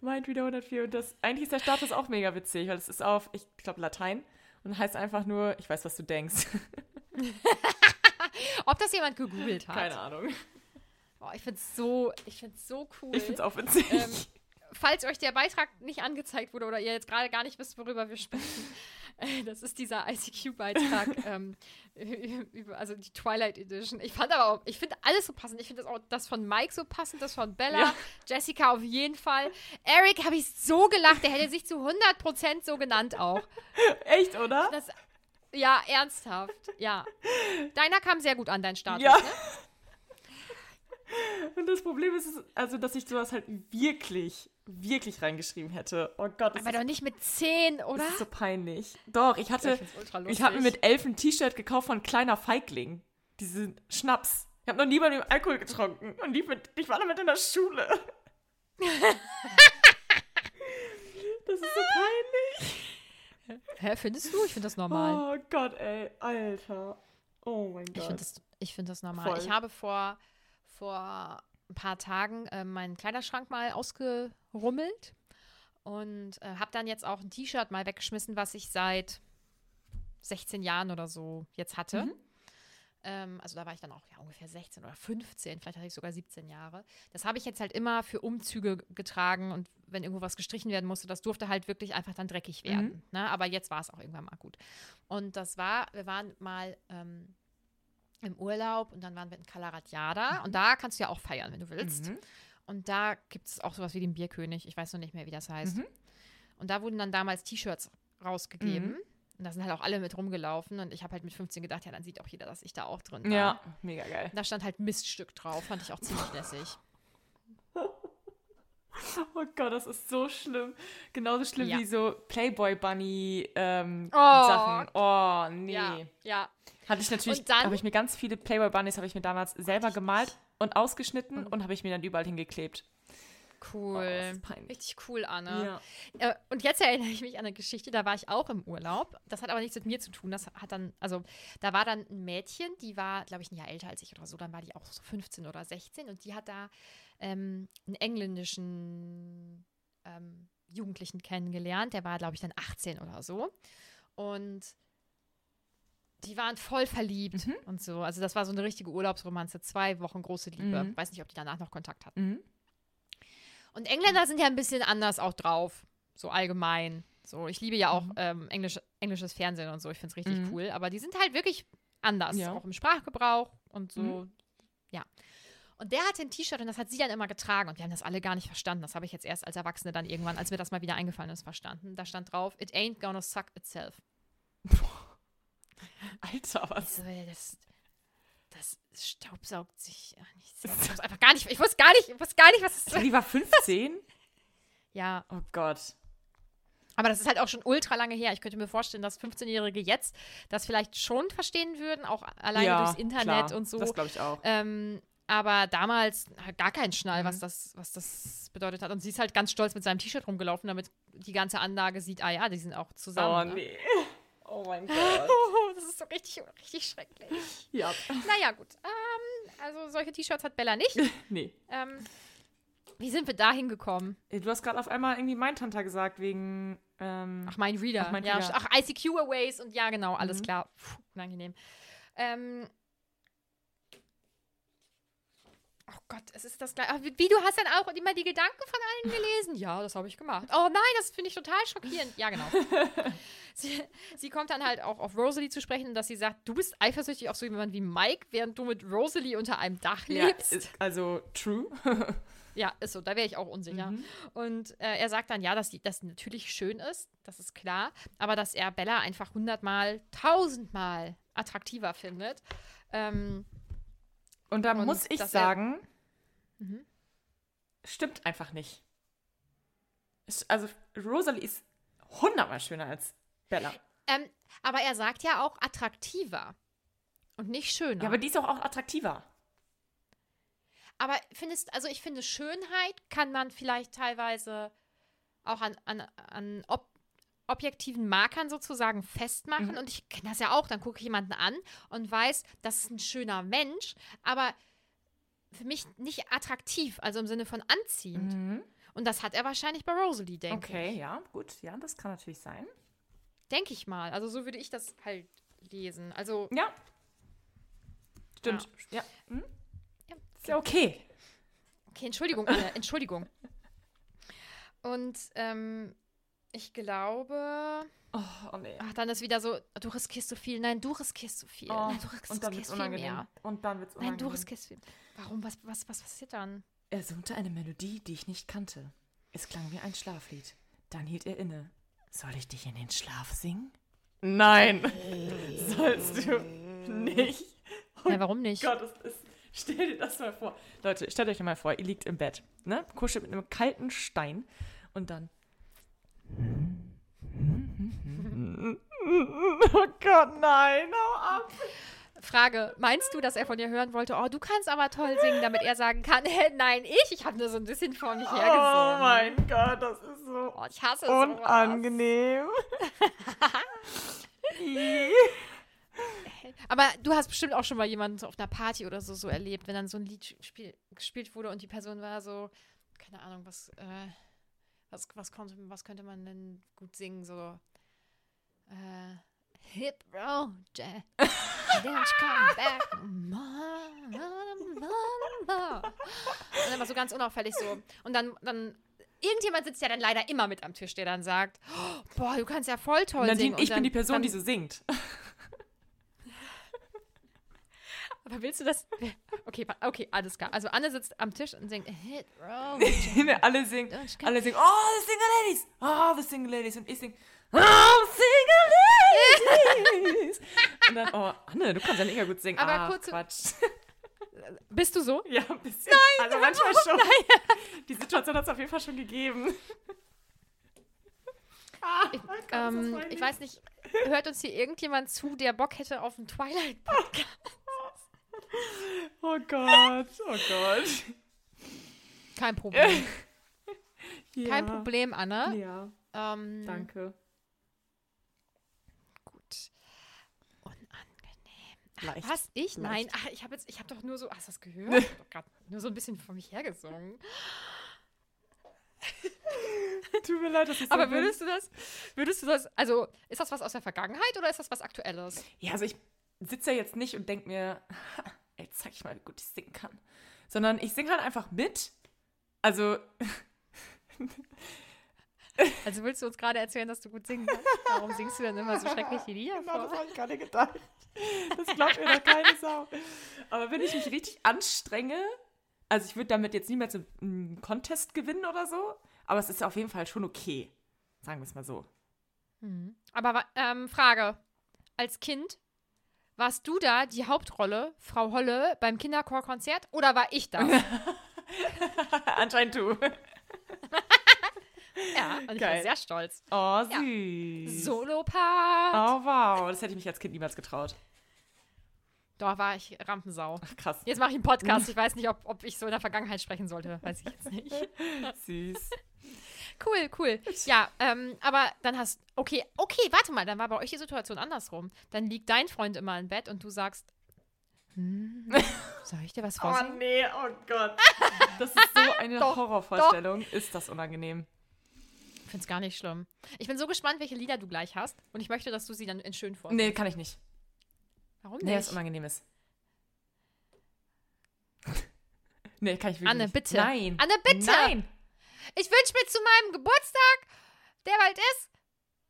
Meint wieder 104. Und das, eigentlich ist der Status auch mega witzig, weil es ist auf, ich glaube, Latein und heißt einfach nur, ich weiß, was du denkst. Ob das jemand gegoogelt hat? Keine Ahnung. Boah, ich find's so, ich find's so cool. Ich finde es auch witzig. Ähm, falls euch der Beitrag nicht angezeigt wurde oder ihr jetzt gerade gar nicht wisst, worüber wir sprechen, das ist dieser ICQ-Beitrag, ähm, also die Twilight Edition. Ich fand aber auch, ich finde alles so passend. Ich finde das auch das von Mike so passend, das von Bella, Ja. Jessica auf jeden Fall. Eric habe ich so gelacht, der hätte sich zu 100% so genannt auch. Echt, oder? Das, ja, ernsthaft, ja. Deiner kam sehr gut an, dein Status, Ja. ne? Und das Problem ist, also, dass ich sowas halt wirklich, wirklich reingeschrieben hätte. Oh Gott, das, Aber doch nicht mit 10, oder? das ist so peinlich. Doch, ich hatte, Ich ich habe mir mit elf ein T-Shirt gekauft von Kleiner Feigling. Diesen Schnaps. Ich habe noch nie bei dem Alkohol getrunken. Und die mit, ich war damit in der Schule. das ist so peinlich. Hä, findest du? Ich finde das normal. Oh Gott, ey. Alter. Oh mein Gott. Ich finde das, ich find das normal. Voll. Ich habe vor, vor ein paar Tagen äh, meinen Kleiderschrank mal ausgerummelt und äh, habe dann jetzt auch ein T-Shirt mal weggeschmissen, was ich seit 16 Jahren oder so jetzt hatte. Ähm, also da war ich dann auch ja, ungefähr 16 oder 15, vielleicht hatte ich sogar 17 Jahre. Das habe ich jetzt halt immer für Umzüge getragen und wenn irgendwo was gestrichen werden musste, das durfte halt wirklich einfach dann dreckig werden. Ne? Aber jetzt war es auch irgendwann mal gut. Und das war, wir waren mal ähm, im Urlaub und dann waren wir in Kalaratjada und da kannst du ja auch feiern, wenn du willst. Und da gibt es auch sowas wie den Bierkönig, ich weiß noch nicht mehr, wie das heißt. Und da wurden dann damals T-Shirts rausgegeben. Und da sind halt auch alle mit rumgelaufen und ich habe halt mit 15 gedacht, ja, dann sieht auch jeder, dass ich da auch drin war. Ja, mega geil. Und da stand halt Miststück drauf, fand ich auch ziemlich lässig. Oh Gott, das ist so schlimm. Genauso schlimm Ja. wie so Playboy Bunny ähm, Oh. Sachen. Oh, nee. Ja, ja. Hatte ich natürlich, habe ich mir ganz viele Playboy Bunnies habe ich mir damals selber gemalt und ausgeschnitten und habe ich mir dann überall hingeklebt. Cool. Oh. Richtig cool, Anne. Äh, und jetzt erinnere ich mich an eine Geschichte, da war ich auch im Urlaub. Das hat aber nichts mit mir zu tun. Das hat dann, also da war dann ein Mädchen, die war, glaube ich, ein Jahr älter als ich oder so. Dann war die auch so 15 oder 16 und die hat da ähm, einen engländischen ähm, Jugendlichen kennengelernt. Der war, glaube ich, dann 18 oder so. Und die waren voll verliebt und so. Also das war so eine richtige Urlaubsromanze. Zwei Wochen große Liebe. Weiß nicht, ob die danach noch Kontakt hatten. Mhm. Und Engländer sind ja ein bisschen anders auch drauf, so allgemein. So, ich liebe ja auch ähm, Englisch, englisches Fernsehen und so, ich finde es richtig cool. Aber die sind halt wirklich anders, Ja. auch im Sprachgebrauch und so. Ja. Und der hatte ein T-Shirt und das hat sie dann immer getragen und wir haben das alle gar nicht verstanden. Das habe ich jetzt erst als Erwachsene dann irgendwann, als mir das mal wieder eingefallen ist, verstanden. Da stand drauf, it ain't gonna suck itself. Alter, was? So, ey, das, das staubsaugt sich nicht. Ich hab's einfach gar nicht, ich wusste gar nicht, ich wusste gar nicht, was es ist. Die war 15? Ja, Oh Gott. Aber das ist halt auch schon ultra lange her. Ich könnte mir vorstellen, dass 15-Jährige jetzt das vielleicht schon verstehen würden, auch alleine ja, durchs Internet klar. und so. Das glaube ich auch. Ähm, aber damals gar keinen Schnall, Mhm. was, das, was das bedeutet hat. Und sie ist halt ganz stolz mit seinem T-Shirt rumgelaufen, damit die ganze Anlage sieht, ah ja, die sind auch oh zusammen. ne? nee. Oh mein Gott. Das ist so richtig, richtig schrecklich. ja. Naja, gut. Ähm, also solche T-Shirts hat Bella nicht. Nee. ähm, wie sind wir da hingekommen? Du hast gerade auf einmal irgendwie mein Tanta gesagt, wegen. Ähm, Ach, mein Reader. Ach, mein Reader. Mhm. ach, ICQ Aways und ja, genau, alles klar. Puh, unangenehm. Ähm. Oh Gott, es ist das gleiche. Wie, du hast dann auch immer die Gedanken von allen gelesen? Ja, das habe ich gemacht. Oh nein, das finde ich total schockierend. Ja, genau. sie, sie kommt dann halt auch auf Rosalie zu sprechen, dass sie sagt, du bist eifersüchtig auf so jemanden wie Mike, während du mit Rosalie unter einem Dach ja, lebst. ist, also, true. Ja, ist so, da wäre ich auch unsicher. Und äh, er sagt dann, ja, dass das natürlich schön ist, das ist klar, aber dass er Bella einfach hundertmal, tausendmal attraktiver findet. Ähm, Und da Und muss ich sagen, stimmt einfach nicht. Also, Rosalie ist hundertmal schöner als Bella. ähm, aber er sagt ja auch attraktiver und nicht schöner. Ja, aber die ist doch auch attraktiver. Aber findest, also ich finde, Schönheit kann man vielleicht teilweise auch an, an, an ob, objektiven Markern sozusagen festmachen. Und ich kenne das ja auch, dann gucke ich jemanden an und weiß, das ist ein schöner Mensch, aber für mich nicht attraktiv, also im Sinne von anziehend. Und das hat er wahrscheinlich bei Rosalie, denke Okay, ja, gut. Ja, das kann natürlich sein. ich. Denke ich mal. Also so würde ich das halt lesen. Also, Ja. Stimmt. Ja. Hm? Ja. Ist ja okay. okay, Entschuldigung, Anne, Entschuldigung. Und ähm, ich glaube, Oh, oh nee. Ach, dann ist wieder so, du riskierst so viel. Nein, du riskierst so viel. Oh, Nein, du riskierst, und dann wird's viel unangenehm. mehr. Und dann wird's Nein, unangenehm. du riskierst viel. Warum? Was, was, was passiert dann? Er summte eine Melodie, die ich nicht kannte. Es klang wie ein Schlaflied. Dann hielt er inne. Soll ich dich in den Schlaf singen? Nein, sollst du nicht. Ja, warum nicht? Gott, das ist, stell dir das mal vor. Leute, stellt euch mal vor, ihr liegt im Bett, ne? Kuschelt mit einem kalten Stein und dann. Oh Gott, nein, hau ab. Frage, meinst du, dass er von dir hören wollte, oh, du kannst aber toll singen, damit er sagen kann, hä, nein, ich? Ich habe nur so ein bisschen vor mich hergesungen. Oh mein Gott, das ist so Oh, ich hasse unangenehm. Aber du hast bestimmt auch schon mal jemanden so auf einer Party oder so, so erlebt, wenn dann so ein Lied spiel, gespielt wurde und die Person war so, keine Ahnung, was, äh, was, was, konnte, was könnte man denn gut singen, so, äh, Hit Road, Jack, don't come back. Und dann war so ganz unauffällig so. Und dann, dann, irgendjemand sitzt ja dann leider immer mit am Tisch, der dann sagt, oh, boah, du kannst ja voll toll Nadine, singen. Und ich dann, bin die Person, dann, die so singt. Aber willst du das? Okay, okay, alles klar. Also Anne sitzt am Tisch und singt Hit Road. alle singen, alle singen, oh, the single ladies, oh, the single ladies. Und ich sing, oh, single ladies. Und dann, oh, Anne, du kannst ja mega gut singen. Aber ah, kurze- Quatsch. Bist du so? Ja, ein bisschen. Nein, also manchmal schon. Die Situation hat es auf jeden Fall schon gegeben. Ich, ähm, ich weiß nicht, hört uns hier irgendjemand zu, der Bock hätte auf einen Twilight-Podcast? Oh Gott, oh Gott. Kein Problem. Ja. Kein Problem, Anne. Ja, Ähm, danke. Gut. Unangenehm. Leicht. Was? Ich? Leicht. Nein. Ach, ich habe jetzt, ich habe doch nur so, hast du das gehört? Ich habe doch gerade nur so ein bisschen vor mich hergesungen. Tut mir leid, dass ich so Aber bin. würdest du das, würdest du das, also ist das was aus der Vergangenheit oder ist das was Aktuelles? Ja, also ich sitze ja jetzt nicht und denke mir, "Ha, ey, zeig ich mal, wie gut ich singen kann. Sondern ich singe halt einfach mit. Also, Also willst du uns gerade erzählen, dass du gut singen kannst? Warum singst du denn immer so schreckliche Lieder genau das vor? habe ich gerade gedacht. Das glaubt mir doch keine Sau. Aber wenn ich mich richtig anstrenge, also ich würde damit jetzt niemals einen Contest gewinnen oder so, aber es ist auf jeden Fall schon okay. Sagen wir es mal so. Aber wa- ähm, Frage. Als Kind, warst du da die Hauptrolle, Frau Holle, beim Kinderchorkonzert oder war ich das? Anscheinend du. ja, und ich Geil. war sehr stolz. Oh, süß. Solo-Part. Oh, wow. Das hätte ich mich als Kind niemals getraut. Da war ich Rampensau. Ach, krass. Jetzt mache ich einen Podcast. Ich weiß nicht, ob, ob ich so in der Vergangenheit sprechen sollte. Weiß ich jetzt nicht. Süß. Cool, cool. Ja, ähm, aber dann hast. Okay, okay, warte mal, dann war bei euch die Situation andersrum. Dann liegt dein Freund immer im Bett und du sagst. Hm, soll ich dir was Oh, vorsingen? nee, oh Gott. Das ist so eine Doch, Horrorvorstellung. Ist das unangenehm. Ich find's gar nicht schlimm. Ich bin so gespannt, welche Lieder du gleich hast. Und ich möchte, dass du sie dann in schön vorsingst. Nee, kann ich nicht. Warum Nee, nicht? das unangenehm ist. nee, kann ich wirklich Anne, nicht. bitte. Nein. Anne, bitte. Nein. Ich wünsche mir zu meinem Geburtstag, der bald ist,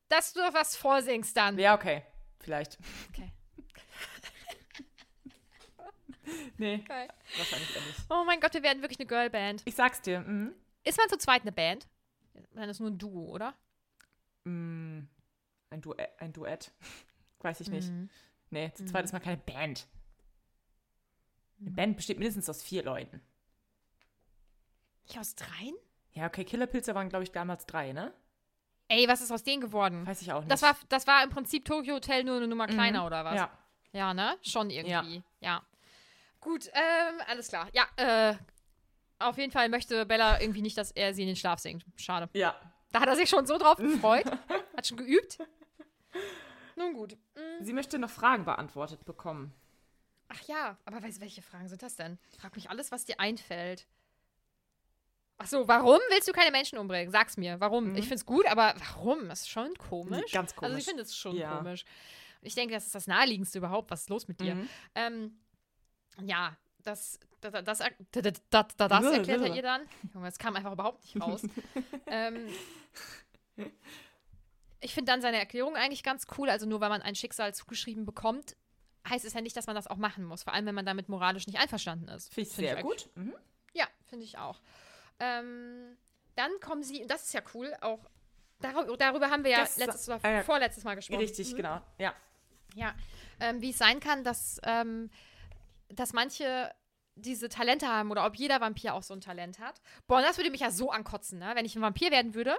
dass du was vorsingst dann. Ja, okay. Vielleicht. Okay. Nee, Geil. wahrscheinlich eher nicht. Oh mein Gott, wir werden wirklich eine Girlband. Ich sag's dir. Mhm. Ist man zu zweit eine Band? Dann ist nur ein Duo, oder? Mm, ein, Duett, ein Duett. Weiß ich nicht. Mhm. Nee, zu zweit ist mal keine Band. Eine Band besteht mindestens aus vier Leuten. Nicht aus dreien? Ja, okay, Killerpilze waren, glaube ich, damals drei, ne? Ey, was ist aus denen geworden? Weiß ich auch nicht. Das war, das war im Prinzip Tokyo Hotel nur eine Nummer kleiner, oder was? Ja. Ja, ne? Schon irgendwie. Ja. Gut, ähm, alles klar. Ja, äh, auf jeden Fall möchte Bella irgendwie nicht, dass er sie in den Schlaf singt. Schade. Ja. Da hat er sich schon so drauf gefreut. Hat schon geübt. Nun gut. Mm. Sie möchte noch Fragen beantwortet bekommen. Ach ja, aber weißt du, welche Fragen sind das denn? Frag mich alles, was dir einfällt. Ach so, warum willst du keine Menschen umbringen? Sag's mir. Warum? Ich find's gut, aber warum? Das ist schon komisch. Ganz Also komisch. ich finde es schon Ja. komisch. Ich denke, das ist das Naheliegendste überhaupt. Was ist los mit dir? Mhm. Ähm, ja, das, das, das, das, das, das, erklärt er ihr dann. Junge, das kam einfach überhaupt nicht raus. ähm, ich finde dann seine Erklärung eigentlich ganz cool. Also nur weil man ein Schicksal zugeschrieben bekommt, heißt es ja nicht, dass man das auch machen muss. Vor allem, wenn man damit moralisch nicht einverstanden ist. Finde ich Find sehr eigentlich- gut. Mhm. Ja, finde ich auch. Ähm, dann kommen sie, und das ist ja cool, auch darüber, darüber haben wir ja Das- letztes oder äh, vorletztes Mal gesprochen. Richtig, Mhm. genau. Ja. Ja, ähm, wie es sein kann, dass, ähm, dass manche diese Talente haben oder ob jeder Vampir auch so ein Talent hat. Boah, das würde mich ja so ankotzen, ne? wenn ich ein Vampir werden würde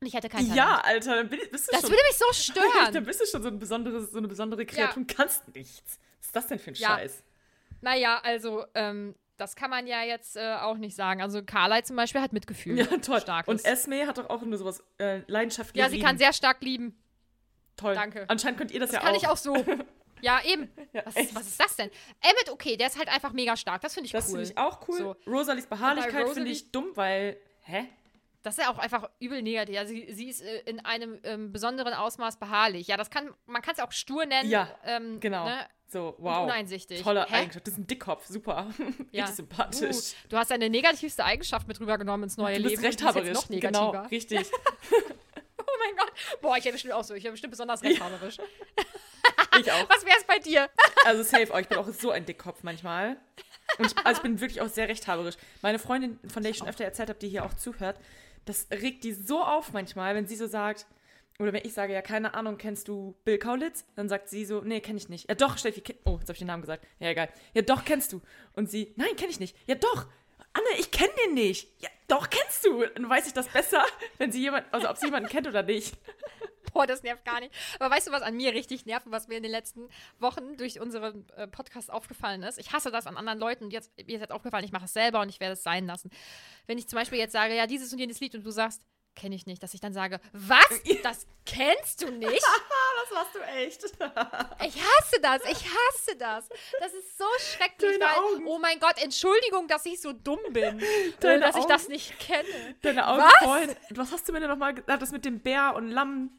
und ich hätte kein Talent. Ja, Alter, dann bist du Das schon. würde mich so stören. dann bist du schon so, ein besonderes, so eine besondere Kreatur und kannst nichts. Was ist das denn für ein Ja. Scheiß? Naja, also, ähm, das kann man ja jetzt äh, auch nicht sagen. Also, Carly zum Beispiel hat Mitgefühl. Ja, toll. Starkes. Und Esme hat doch auch nur sowas äh, leidenschaftlich Ja, sie kann sehr stark lieben. Toll. danke. Anscheinend könnt ihr das, Das ja kann auch. ich auch so. Ja, eben. Ja, was, echt. was ist das denn? Emmett, okay, der ist halt einfach mega stark. Das finde ich Das cool. finde ich auch cool. So. Rosalies Beharrlichkeit finde ich dumm, weil. Hä? Das ist ja auch einfach übel negativ. Also sie, sie ist äh, in einem ähm, besonderen Ausmaß beharrlich. Ja, das kann, man kann es auch stur nennen. Ja, ähm, Genau. Ne? So, wow. uneinsichtig. Tolle Hä? Eigenschaft. Das ist ein Dickkopf. Super. Ja. Richtig sympathisch. Uh, du hast deine negativste Eigenschaft mit rübergenommen ins neue du bist Leben. ist rechthaberisch. Jetzt noch genau, negativer. richtig. Oh mein Gott. Boah, ich wäre bestimmt auch so. Ich wäre bestimmt besonders rechthaberisch. Ich auch. Was wäre es bei dir? Also safe auch. Ich bin auch so ein Dickkopf manchmal. Und ich, also ich bin wirklich auch sehr rechthaberisch. Meine Freundin, von der ich schon öfter erzählt habe, die hier auch zuhört, das regt die so auf manchmal, wenn sie so sagt, oder wenn ich sage, ja, keine Ahnung, kennst du Bill Kaulitz? Dann sagt sie so, nee, kenne ich nicht. Ja, doch, Steffi, oh, jetzt habe ich den Namen gesagt. Ja, egal. Ja, doch, kennst du. Und sie, nein, kenne ich nicht. Ja, doch. Anne, ich kenne den nicht. Ja, doch, kennst du. Dann weiß ich das besser, wenn sie jemand, also ob sie jemanden kennt oder nicht. Boah, das nervt gar nicht. Aber weißt du, was an mir richtig nervt und was mir in den letzten Wochen durch unseren äh, Podcast aufgefallen ist? Ich hasse das an anderen Leuten und jetzt, mir ist jetzt aufgefallen, ich mache es selber und ich werde es sein lassen. Wenn ich zum Beispiel jetzt sage, ja, dieses und jenes Lied und du sagst, kenne ich nicht, dass ich dann sage, was? Das kennst du nicht? Das machst du echt. Ich hasse das, ich hasse das. Das ist so schrecklich, Deine weil, Augen. oh mein Gott, Entschuldigung, dass ich so dumm bin, äh, Deine dass ich das Augen. nicht kenne. Deine Augen Was? vorhin. Was hast du mir denn nochmal gesagt? Das mit dem Bär und Lamm.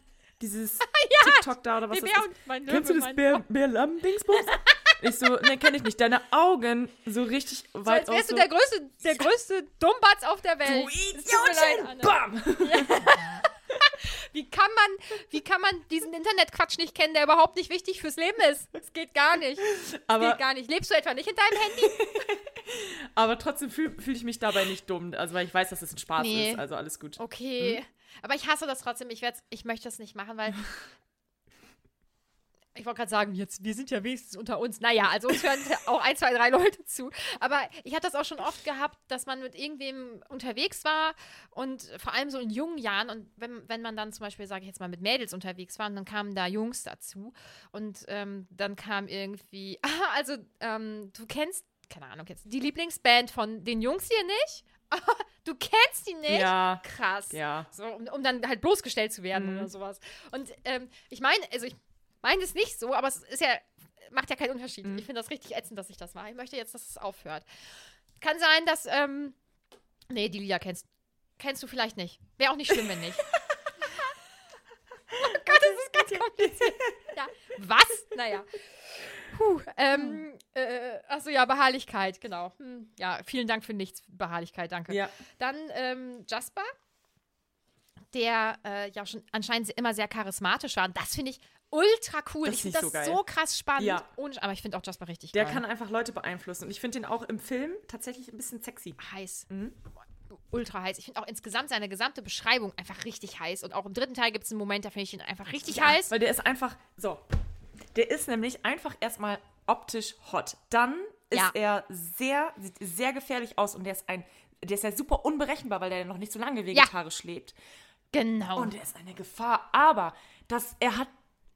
Dieses TikTok da oder was das ist. Kennst du das Bär, Bär-Lamm-Dingsbums? ich so, ne, kenn ich nicht. Deine Augen so richtig So, weit als wärst aus du so, der größte, der größte Dummbatz auf der Welt. Du Es leid. Bam! Wie kann man, wie kann man diesen Internetquatsch nicht kennen, der überhaupt nicht wichtig fürs Leben ist? Das geht gar nicht. Das Aber, geht gar nicht. Lebst du etwa nicht in deinem Handy? aber trotzdem fühle fühl ich mich dabei nicht dumm. Also, weil ich weiß, dass es ein Spaß Nee. ist. Also, alles gut. Okay. Aber ich hasse das trotzdem. Ich, ich möchte das nicht machen, weil. Ich wollte gerade sagen, jetzt, wir sind ja wenigstens unter uns. Naja, also uns hören auch ein, zwei, drei Leute zu. Aber ich hatte das auch schon oft gehabt, dass man mit irgendwem unterwegs war und vor allem so in jungen Jahren und wenn, wenn man dann zum Beispiel, sage ich jetzt mal, mit Mädels unterwegs war und dann kamen da Jungs dazu und ähm, dann kam irgendwie, ah, also ähm, du kennst, keine Ahnung, jetzt die Lieblingsband von den Jungs hier nicht? du kennst die nicht? Ja. Krass. Ja. So, um, um dann halt bloßgestellt zu werden Mhm. oder sowas. Und ähm, ich meine, also ich meine es nicht so, aber es ist ja, macht ja keinen Unterschied. Mhm. Ich finde das richtig ätzend, dass ich das mache. Ich möchte jetzt, dass es aufhört. Kann sein, dass, ähm, nee, die Lieder kennst, kennst du vielleicht nicht. Wäre auch nicht schlimm, wenn nicht. oh Gott, das ist ganz kompliziert. Ja. Was? Naja. Puh, ähm, äh, achso, ja, Beharrlichkeit, genau. Hm, ja, vielen Dank für nichts, Beharrlichkeit, danke. Ja. Dann ähm, Jasper, der äh, ja schon anscheinend immer sehr charismatisch war. Und das finde ich ultra cool. Das ich find finde das so so, krass spannend. Ja. Ohne, aber ich finde auch Jasper richtig Der geil. kann einfach Leute beeinflussen. Und ich finde den auch im Film tatsächlich ein bisschen sexy. heiß. Mhm. Ultra heiß. Ich finde auch insgesamt seine gesamte Beschreibung einfach richtig heiß. Und auch im dritten Teil gibt es einen Moment, da finde ich ihn einfach richtig Ja, heiß. Weil der ist einfach, so, der ist nämlich einfach erstmal optisch hot. Dann ist Ja. er sehr, sieht sehr gefährlich aus und der ist ein, der ist ja super unberechenbar, weil der ja noch nicht so lange vegetarisch lebt. Genau. Und er ist eine Gefahr. Aber das, er hat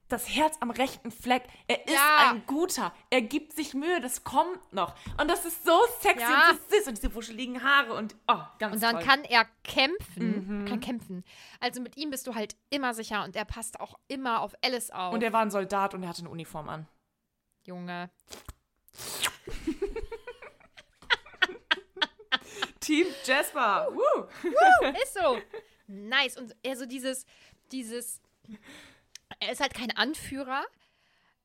das Herz am rechten Fleck. Er ist Ja. ein guter. Er gibt sich Mühe, das kommt noch. Und das ist so sexy Ja. und so süß und diese wuscheligen Haare und oh, ganz Und dann toll. kann er kämpfen. Mhm. Kann kämpfen. Also mit ihm bist du halt immer sicher und er passt auch immer auf Alice auf. und er war ein Soldat und er hatte eine Uniform an. Junge. Team Jasper. Woo. Ist so. Nice. Und er so dieses, dieses, er ist halt kein Anführer.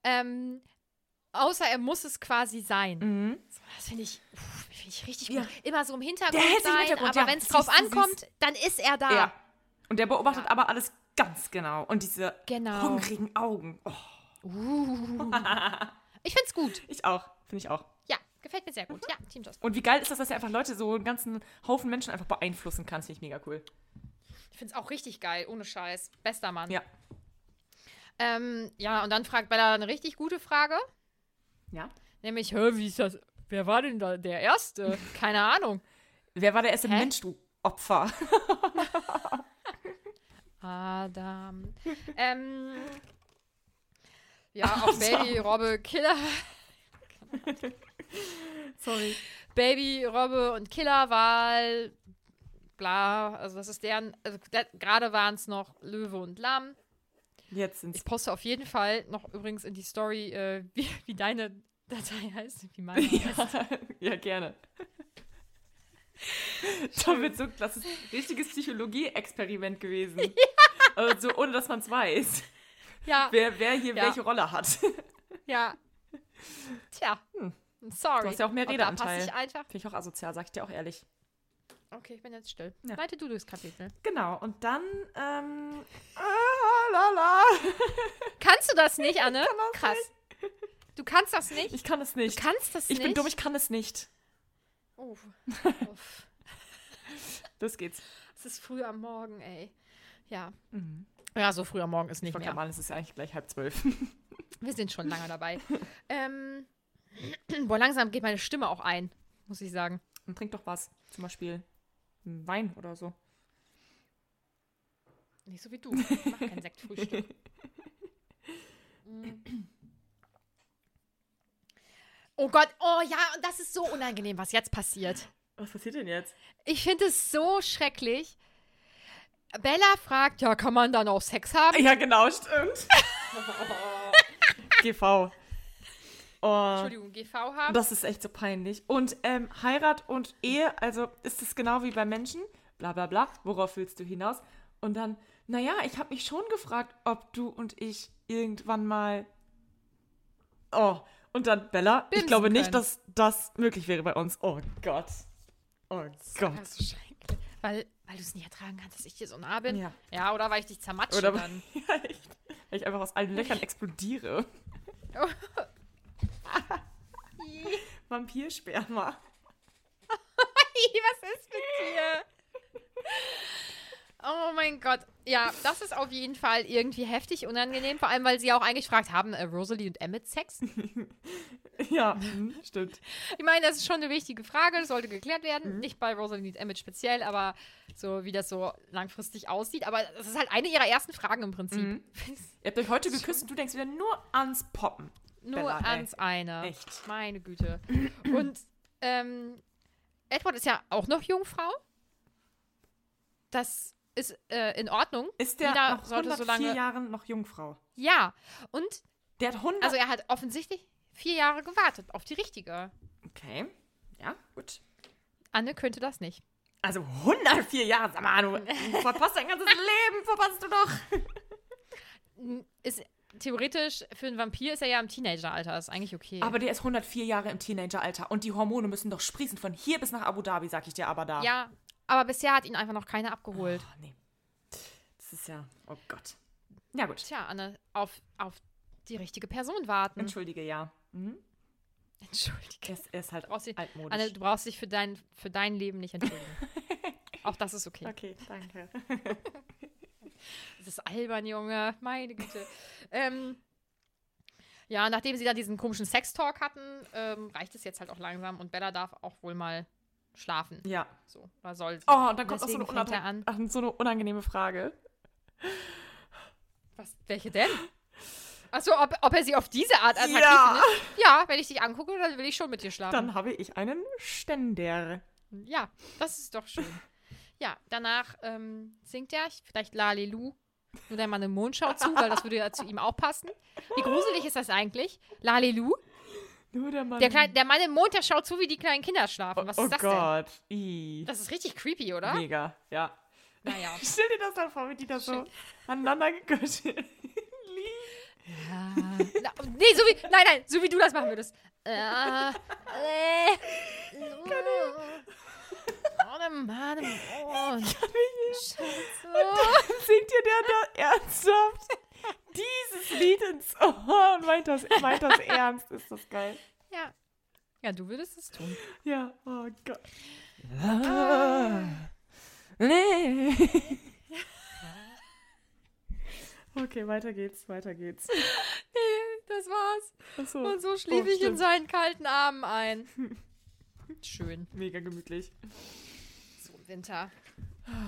Ähm, außer er muss es quasi sein. So, das finde ich, uff, finde ich richtig gut. Mhm. Ja. Immer so im Hintergrund Der sich im sein, Hintergrund, aber ja. wenn es drauf ankommt, dann ist er da. Ja. Und der beobachtet aber alles ganz genau. Und diese Genau. hungrigen Augen. Oh, Ich finde es gut. ich auch. Finde ich auch. Ja, gefällt mir sehr gut. Ja, Team Just. Und wie geil ist das, dass er einfach Leute, so einen ganzen Haufen Menschen einfach beeinflussen kann. Finde ich mega cool. Ich finde es auch richtig geil, ohne Scheiß. Bester Mann. Ja. Ähm, ja, und dann fragt Bella eine richtig gute Frage. Ja. Nämlich, hä, wie ist das? Wer war denn da der Erste? Keine Ahnung. Wer war der erste Hä? Mensch, du Opfer? Adam. ähm, ja, auch Baby, Robbe, Killer. Sorry. Baby, Robbe und Killerwahl, bla, also das ist deren, also gerade waren es noch Löwe und Lamm. Jetzt sind Ich poste auf jeden Fall noch übrigens in die Story, äh, wie, wie deine Datei heißt, wie meine heißt. ja, ja, gerne. Das wird so, das ist ein richtiges Psychologie-Experiment gewesen. Also so, ohne dass man es weiß, Ja, wer, wer hier Ja. welche Rolle hat. ja. Tja, sorry. Hm. Du hast ja auch mehr da Redeanteil. Finde ich auch asozial, sag ich dir auch ehrlich. Okay, ich bin jetzt still. Ja. Leite du durchs Kapitel. Genau, und dann, ähm, ah, lala. Kannst du das nicht, Anne? Krass. Du kannst das nicht? Ich kann es Du nicht. kannst das ich nicht? bin dumm, ich kann es nicht. Uff. Uff. Los geht's. Es ist früh am Morgen, ey. Ja. Ja, so früh am Morgen ist nicht Ich mehr. mal, es ist ja eigentlich gleich halb zwölf. Wir sind schon lange dabei. ähm, boah, langsam geht meine Stimme auch ein, muss ich sagen. Und trink doch was. Zum Beispiel Wein oder so. Nicht so wie du. Ich mach kein Sektfrühstück. Mm. oh Gott, oh ja, und das ist so unangenehm, was jetzt passiert. Was passiert denn jetzt? Ich finde es so schrecklich. Bella fragt, ja, kann man dann auch Sex haben? Ja, genau, stimmt. GV. Oh, Entschuldigung, GV haben? das ist echt so peinlich. Und ähm, Heirat und Ehe, also ist es genau wie bei Menschen? Bla bla bla. Worauf willst du hinaus? Und dann, naja, ich habe mich schon gefragt, ob du und ich irgendwann mal. Oh, und dann Bella, ich Bimsen glaube nicht, können. dass das möglich wäre bei uns. Oh Gott. Oh Gott. So schrecklich. Weil, weil du es nicht ertragen kannst, dass ich dir so nah bin? Ja. Ja, oder weil ich dich zermatsche Oder dann. ja, echt. Weil ich einfach aus allen Löchern explodiere. Vampirsperma. Was ist mit dir? Oh mein Gott. Ja, das ist auf jeden Fall irgendwie heftig unangenehm. Vor allem, weil sie auch eigentlich fragt, haben äh, Rosalie und Emmett Sex? Ja, mhm, stimmt. Ich meine, das ist schon eine wichtige Frage, das sollte geklärt werden. Nicht bei Rosalie und Emmett speziell, aber so wie das so langfristig aussieht. Aber das ist halt eine ihrer ersten Fragen im Prinzip. Ihr habt euch heute geküsst und du denkst wieder nur ans Poppen. Nur Bella, ey. ans eine. Echt. Meine Güte. Und ähm, Edward ist ja auch noch Jungfrau. Das ist äh, in Ordnung. Ist der Jeder nach sollte 104 so lange. Jahren noch Jungfrau? Ja. Und Der hat 100... also er hat offensichtlich vier Jahre gewartet auf die richtige. okay, ja, gut. Anne könnte das nicht. Also 104 Jahre, sag mal, du verpasst dein ganzes Leben, verpasst du doch. Ist theoretisch für einen Vampir ist er ja im Teenageralter. Ist eigentlich okay. Aber der ist 104 Jahre im Teenageralter und die Hormone müssen doch sprießen von hier bis nach Abu Dhabi, sag ich dir aber da. ja, aber bisher hat ihn einfach noch keiner abgeholt. Oh, nee. Das ist ja, oh Gott. Ja, gut. Tja, Anne, auf, auf die richtige Person warten. Entschuldige, ja. Mhm. Entschuldige. Er ist, halt brauchst dich- altmodisch. Anne, du brauchst dich für dein, für dein Leben nicht entschuldigen. Auch das ist okay. okay, danke. Das ist albern, Junge. Meine Güte. ähm, ja, nachdem sie dann diesen komischen Sextalk hatten, ähm, reicht es jetzt halt auch langsam und Bella darf auch wohl mal schlafen. Ja. So, oder soll sie. Oh, und dann kommt auch so Deswegen eine, an. unange- ach, so eine unangenehme Frage. Was, welche denn? Achso, ob, ob er sie auf diese Art attraktiv Ja. findet? Ja, wenn ich dich angucke, dann will ich schon mit dir schlafen. Dann habe ich einen Ständer. Ja, das ist doch schön. Ja, danach ähm, singt er vielleicht Lalelu. Nur der Mann im Mond schaut zu, weil das würde ja zu ihm auch passen. Wie gruselig ist das eigentlich? Lalelu? Nur der Mann. Der, Klein, der Mann im Mond, der schaut zu, wie die kleinen Kinder schlafen. Was oh ist das denn? Gott. I. Das ist richtig creepy, oder? Mega, ja. Naja. Stell dir das dann vor, wie die da so aneinander gegürtet. Na, nee, so wie, nein, nein, so wie du das machen würdest. Äh, äh, oh, der Mann im Mond. Schatz, Singt dir der da ernsthaft dieses Lied ins Ohr und meint das, meint das ernst? Ist das geil. Ja. Ja, du würdest es tun. Ja, oh Gott. Ah. Nee. Okay, weiter geht's, weiter geht's. Nee, das war's. Achso. Und so schlief Oh, ich in seinen kalten Armen ein. Schön. Mega gemütlich. So im Winter.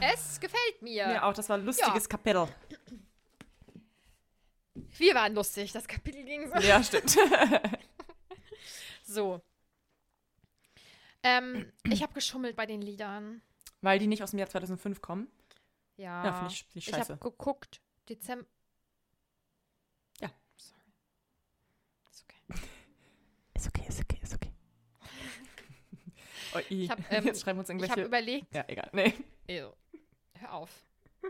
Es gefällt mir. Ja, auch das war ein lustiges Ja. Kapitel. Wir waren lustig. Das Kapitel ging so. Ja, stimmt. So. Ähm, ich habe geschummelt bei den Liedern. Weil die nicht aus dem Jahr 2005 kommen. Ja. Ja, finde ich- find ich Ich scheiße. habe geguckt. Dezember. Ja. Sorry. Ist okay, ist okay, ist okay. Oh. Ich hab, ähm, Jetzt schreiben wir uns Ich habe irgendwelche... überlegt. ja, egal. Nee. Ew. Hör auf.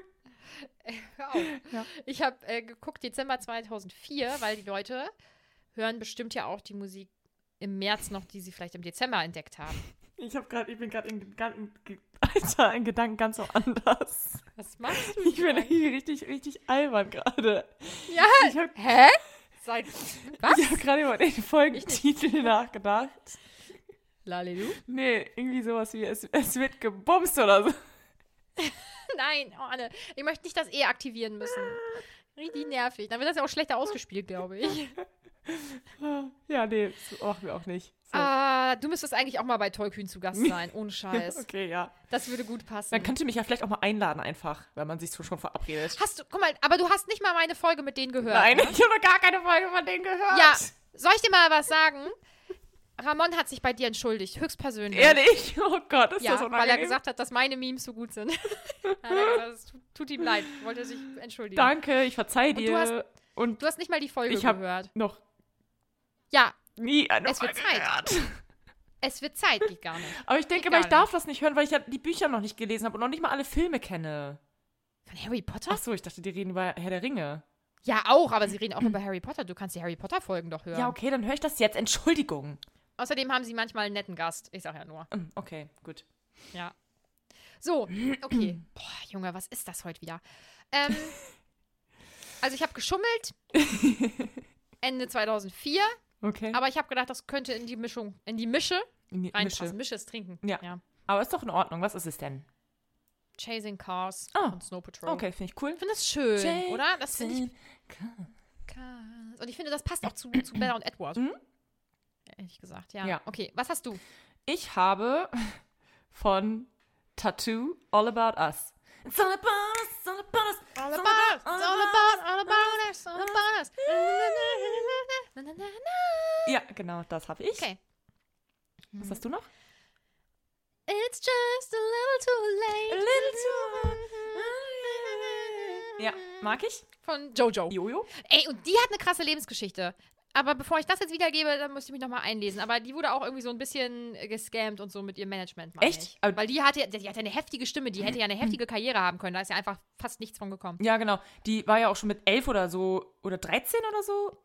Äh, Hör auf. Ja. Ich habe äh, geguckt, Dezember 2004, weil die Leute hören bestimmt ja auch die Musik im März noch, die sie vielleicht im Dezember entdeckt haben. Ich habe gerade, ich bin gerade in, Gedanken- ge- Alter, in Gedanken ganz so anders. Was machst du? Ich bin richtig, richtig albern gerade. Ja, Ich habe hä? Seit was? ich hab gerade über den Folgentitel nachgedacht. Lalelu? Nee, irgendwie sowas wie es, es wird gebumst oder so. Nein, oh, Anne, ich möchte nicht das E aktivieren müssen. Richtig nervig. Dann wird das ja auch schlechter ausgespielt, glaube ich. Ja, nee, das machen wir auch nicht. So. Ah, du müsstest eigentlich auch mal bei Tollkühn zu Gast sein. Ohne Scheiß. Okay, ja. Das würde gut passen. Dann könnt ihr mich ja vielleicht auch mal einladen einfach, weil man sich so schon verabredet. Hast du, guck mal, aber du hast nicht mal meine Folge mit denen gehört. Nein, ne? ich habe gar keine Folge von denen gehört. Ja, soll ich dir mal was sagen? Ramon hat sich bei dir entschuldigt, höchstpersönlich. Ehrlich? Oh Gott, ist Ja, das weil unangenehm. er gesagt hat, dass meine Memes so gut sind. Er es tut, tut ihm leid, wollte sich entschuldigen. Danke, ich verzeih du dir. hast- Und Du hast nicht mal die Folge ich habe gehört. noch Ja, nie eine Es wird Zeit. gehört. es wird Zeit, geht gar nicht. Aber ich denke mal, ich darf das nicht hören, weil ich ja die Bücher noch nicht gelesen habe und noch nicht mal alle Filme kenne. Von Harry Potter? Ach so, ich dachte, die reden über Herr der Ringe. Ja, auch, aber sie reden auch über Harry Potter. Du kannst die Harry Potter-Folgen doch hören. Ja, okay, dann höre ich das jetzt. Entschuldigung. Außerdem haben sie manchmal einen netten Gast. Ich sag ja nur. Hm, Okay, gut. Ja. So, okay. Boah, Junge, was ist das heute wieder? Ähm, also ich habe geschummelt. Ende 2004. Okay. Aber ich habe gedacht, das könnte in die Mischung, in die Mische In die reinpassen. Mische. Mische ist trinken. Ja. ja. Aber ist doch in Ordnung. Was ist es denn? Chasing Cars Ah. und Snow Patrol. Okay, finde ich cool. Ich finde das schön, oder? Das finde ich. Chasing Cars. Und ich finde, das passt auch zu, zu Bella und Edward. Ehrlich gesagt, ja. Ja. Okay, was hast du? Ich habe von Tattoo All About Us. It's all about us, all about us. All about us, all about, all about us, all about us. Ja, genau, das habe ich. Okay. Was hast du noch? It's just a little too late. A little Ja, mag ich. Von Jojo. Jojo. Ey, und die hat eine krasse Lebensgeschichte. Aber bevor ich das jetzt wiedergebe, dann müsste ich mich nochmal einlesen. Aber die wurde auch irgendwie so ein bisschen äh, gescammt und so mit ihrem Management. Echt? Ich. Weil die hatte, die hatte eine heftige Stimme, die hätte ja eine heftige Karriere haben können. Da ist ja einfach fast nichts von gekommen. Ja, genau. Die war ja auch schon mit elf oder so, oder 13 oder so.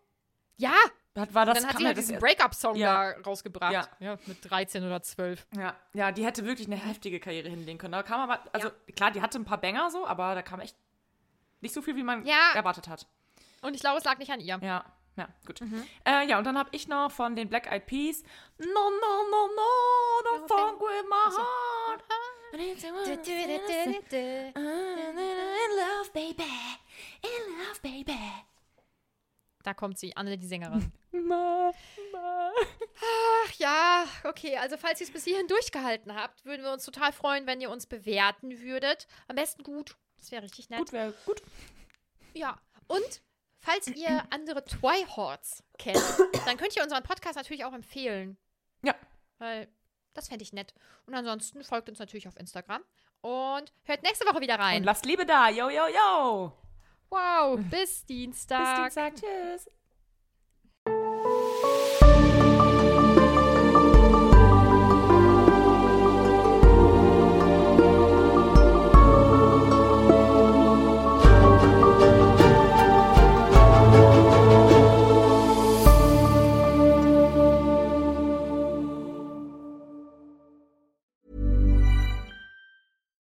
Ja, Hat, war das, dann hat sie ja halt das diesen Breakup-Song Ja. da rausgebracht. Ja. mit 13 oder 12. Ja, ja, die hätte wirklich eine heftige Karriere hinlegen können. Da kam aber, also Ja. klar, die hatte ein paar Banger so, aber da kam echt nicht so viel, wie man Ja. erwartet hat. Und ich glaube, es lag nicht an ihr. Ja, ja, gut. Mhm. Äh, ja, und dann habe ich noch von den Black Eyed Peas No, no, no, no, don't fuck with my heart. In love, baby. In love, baby. Da kommt sie, Anne, die Sängerin. Ma, ma. Ach ja, okay. Also falls ihr es bis hierhin durchgehalten habt, würden wir uns total freuen, wenn ihr uns bewerten würdet. Am besten gut. Das wäre richtig nett. Gut, wäre gut. Ja. Und falls ihr andere Twihorts kennt, dann könnt ihr unseren Podcast natürlich auch empfehlen. Ja. Weil das fände ich nett. Und ansonsten folgt uns natürlich auf Instagram. Und hört nächste Woche wieder rein. Und lasst Liebe da. Yo, yo, yo. wow, bis Dienstag. Bis Dienstag. Tschüss.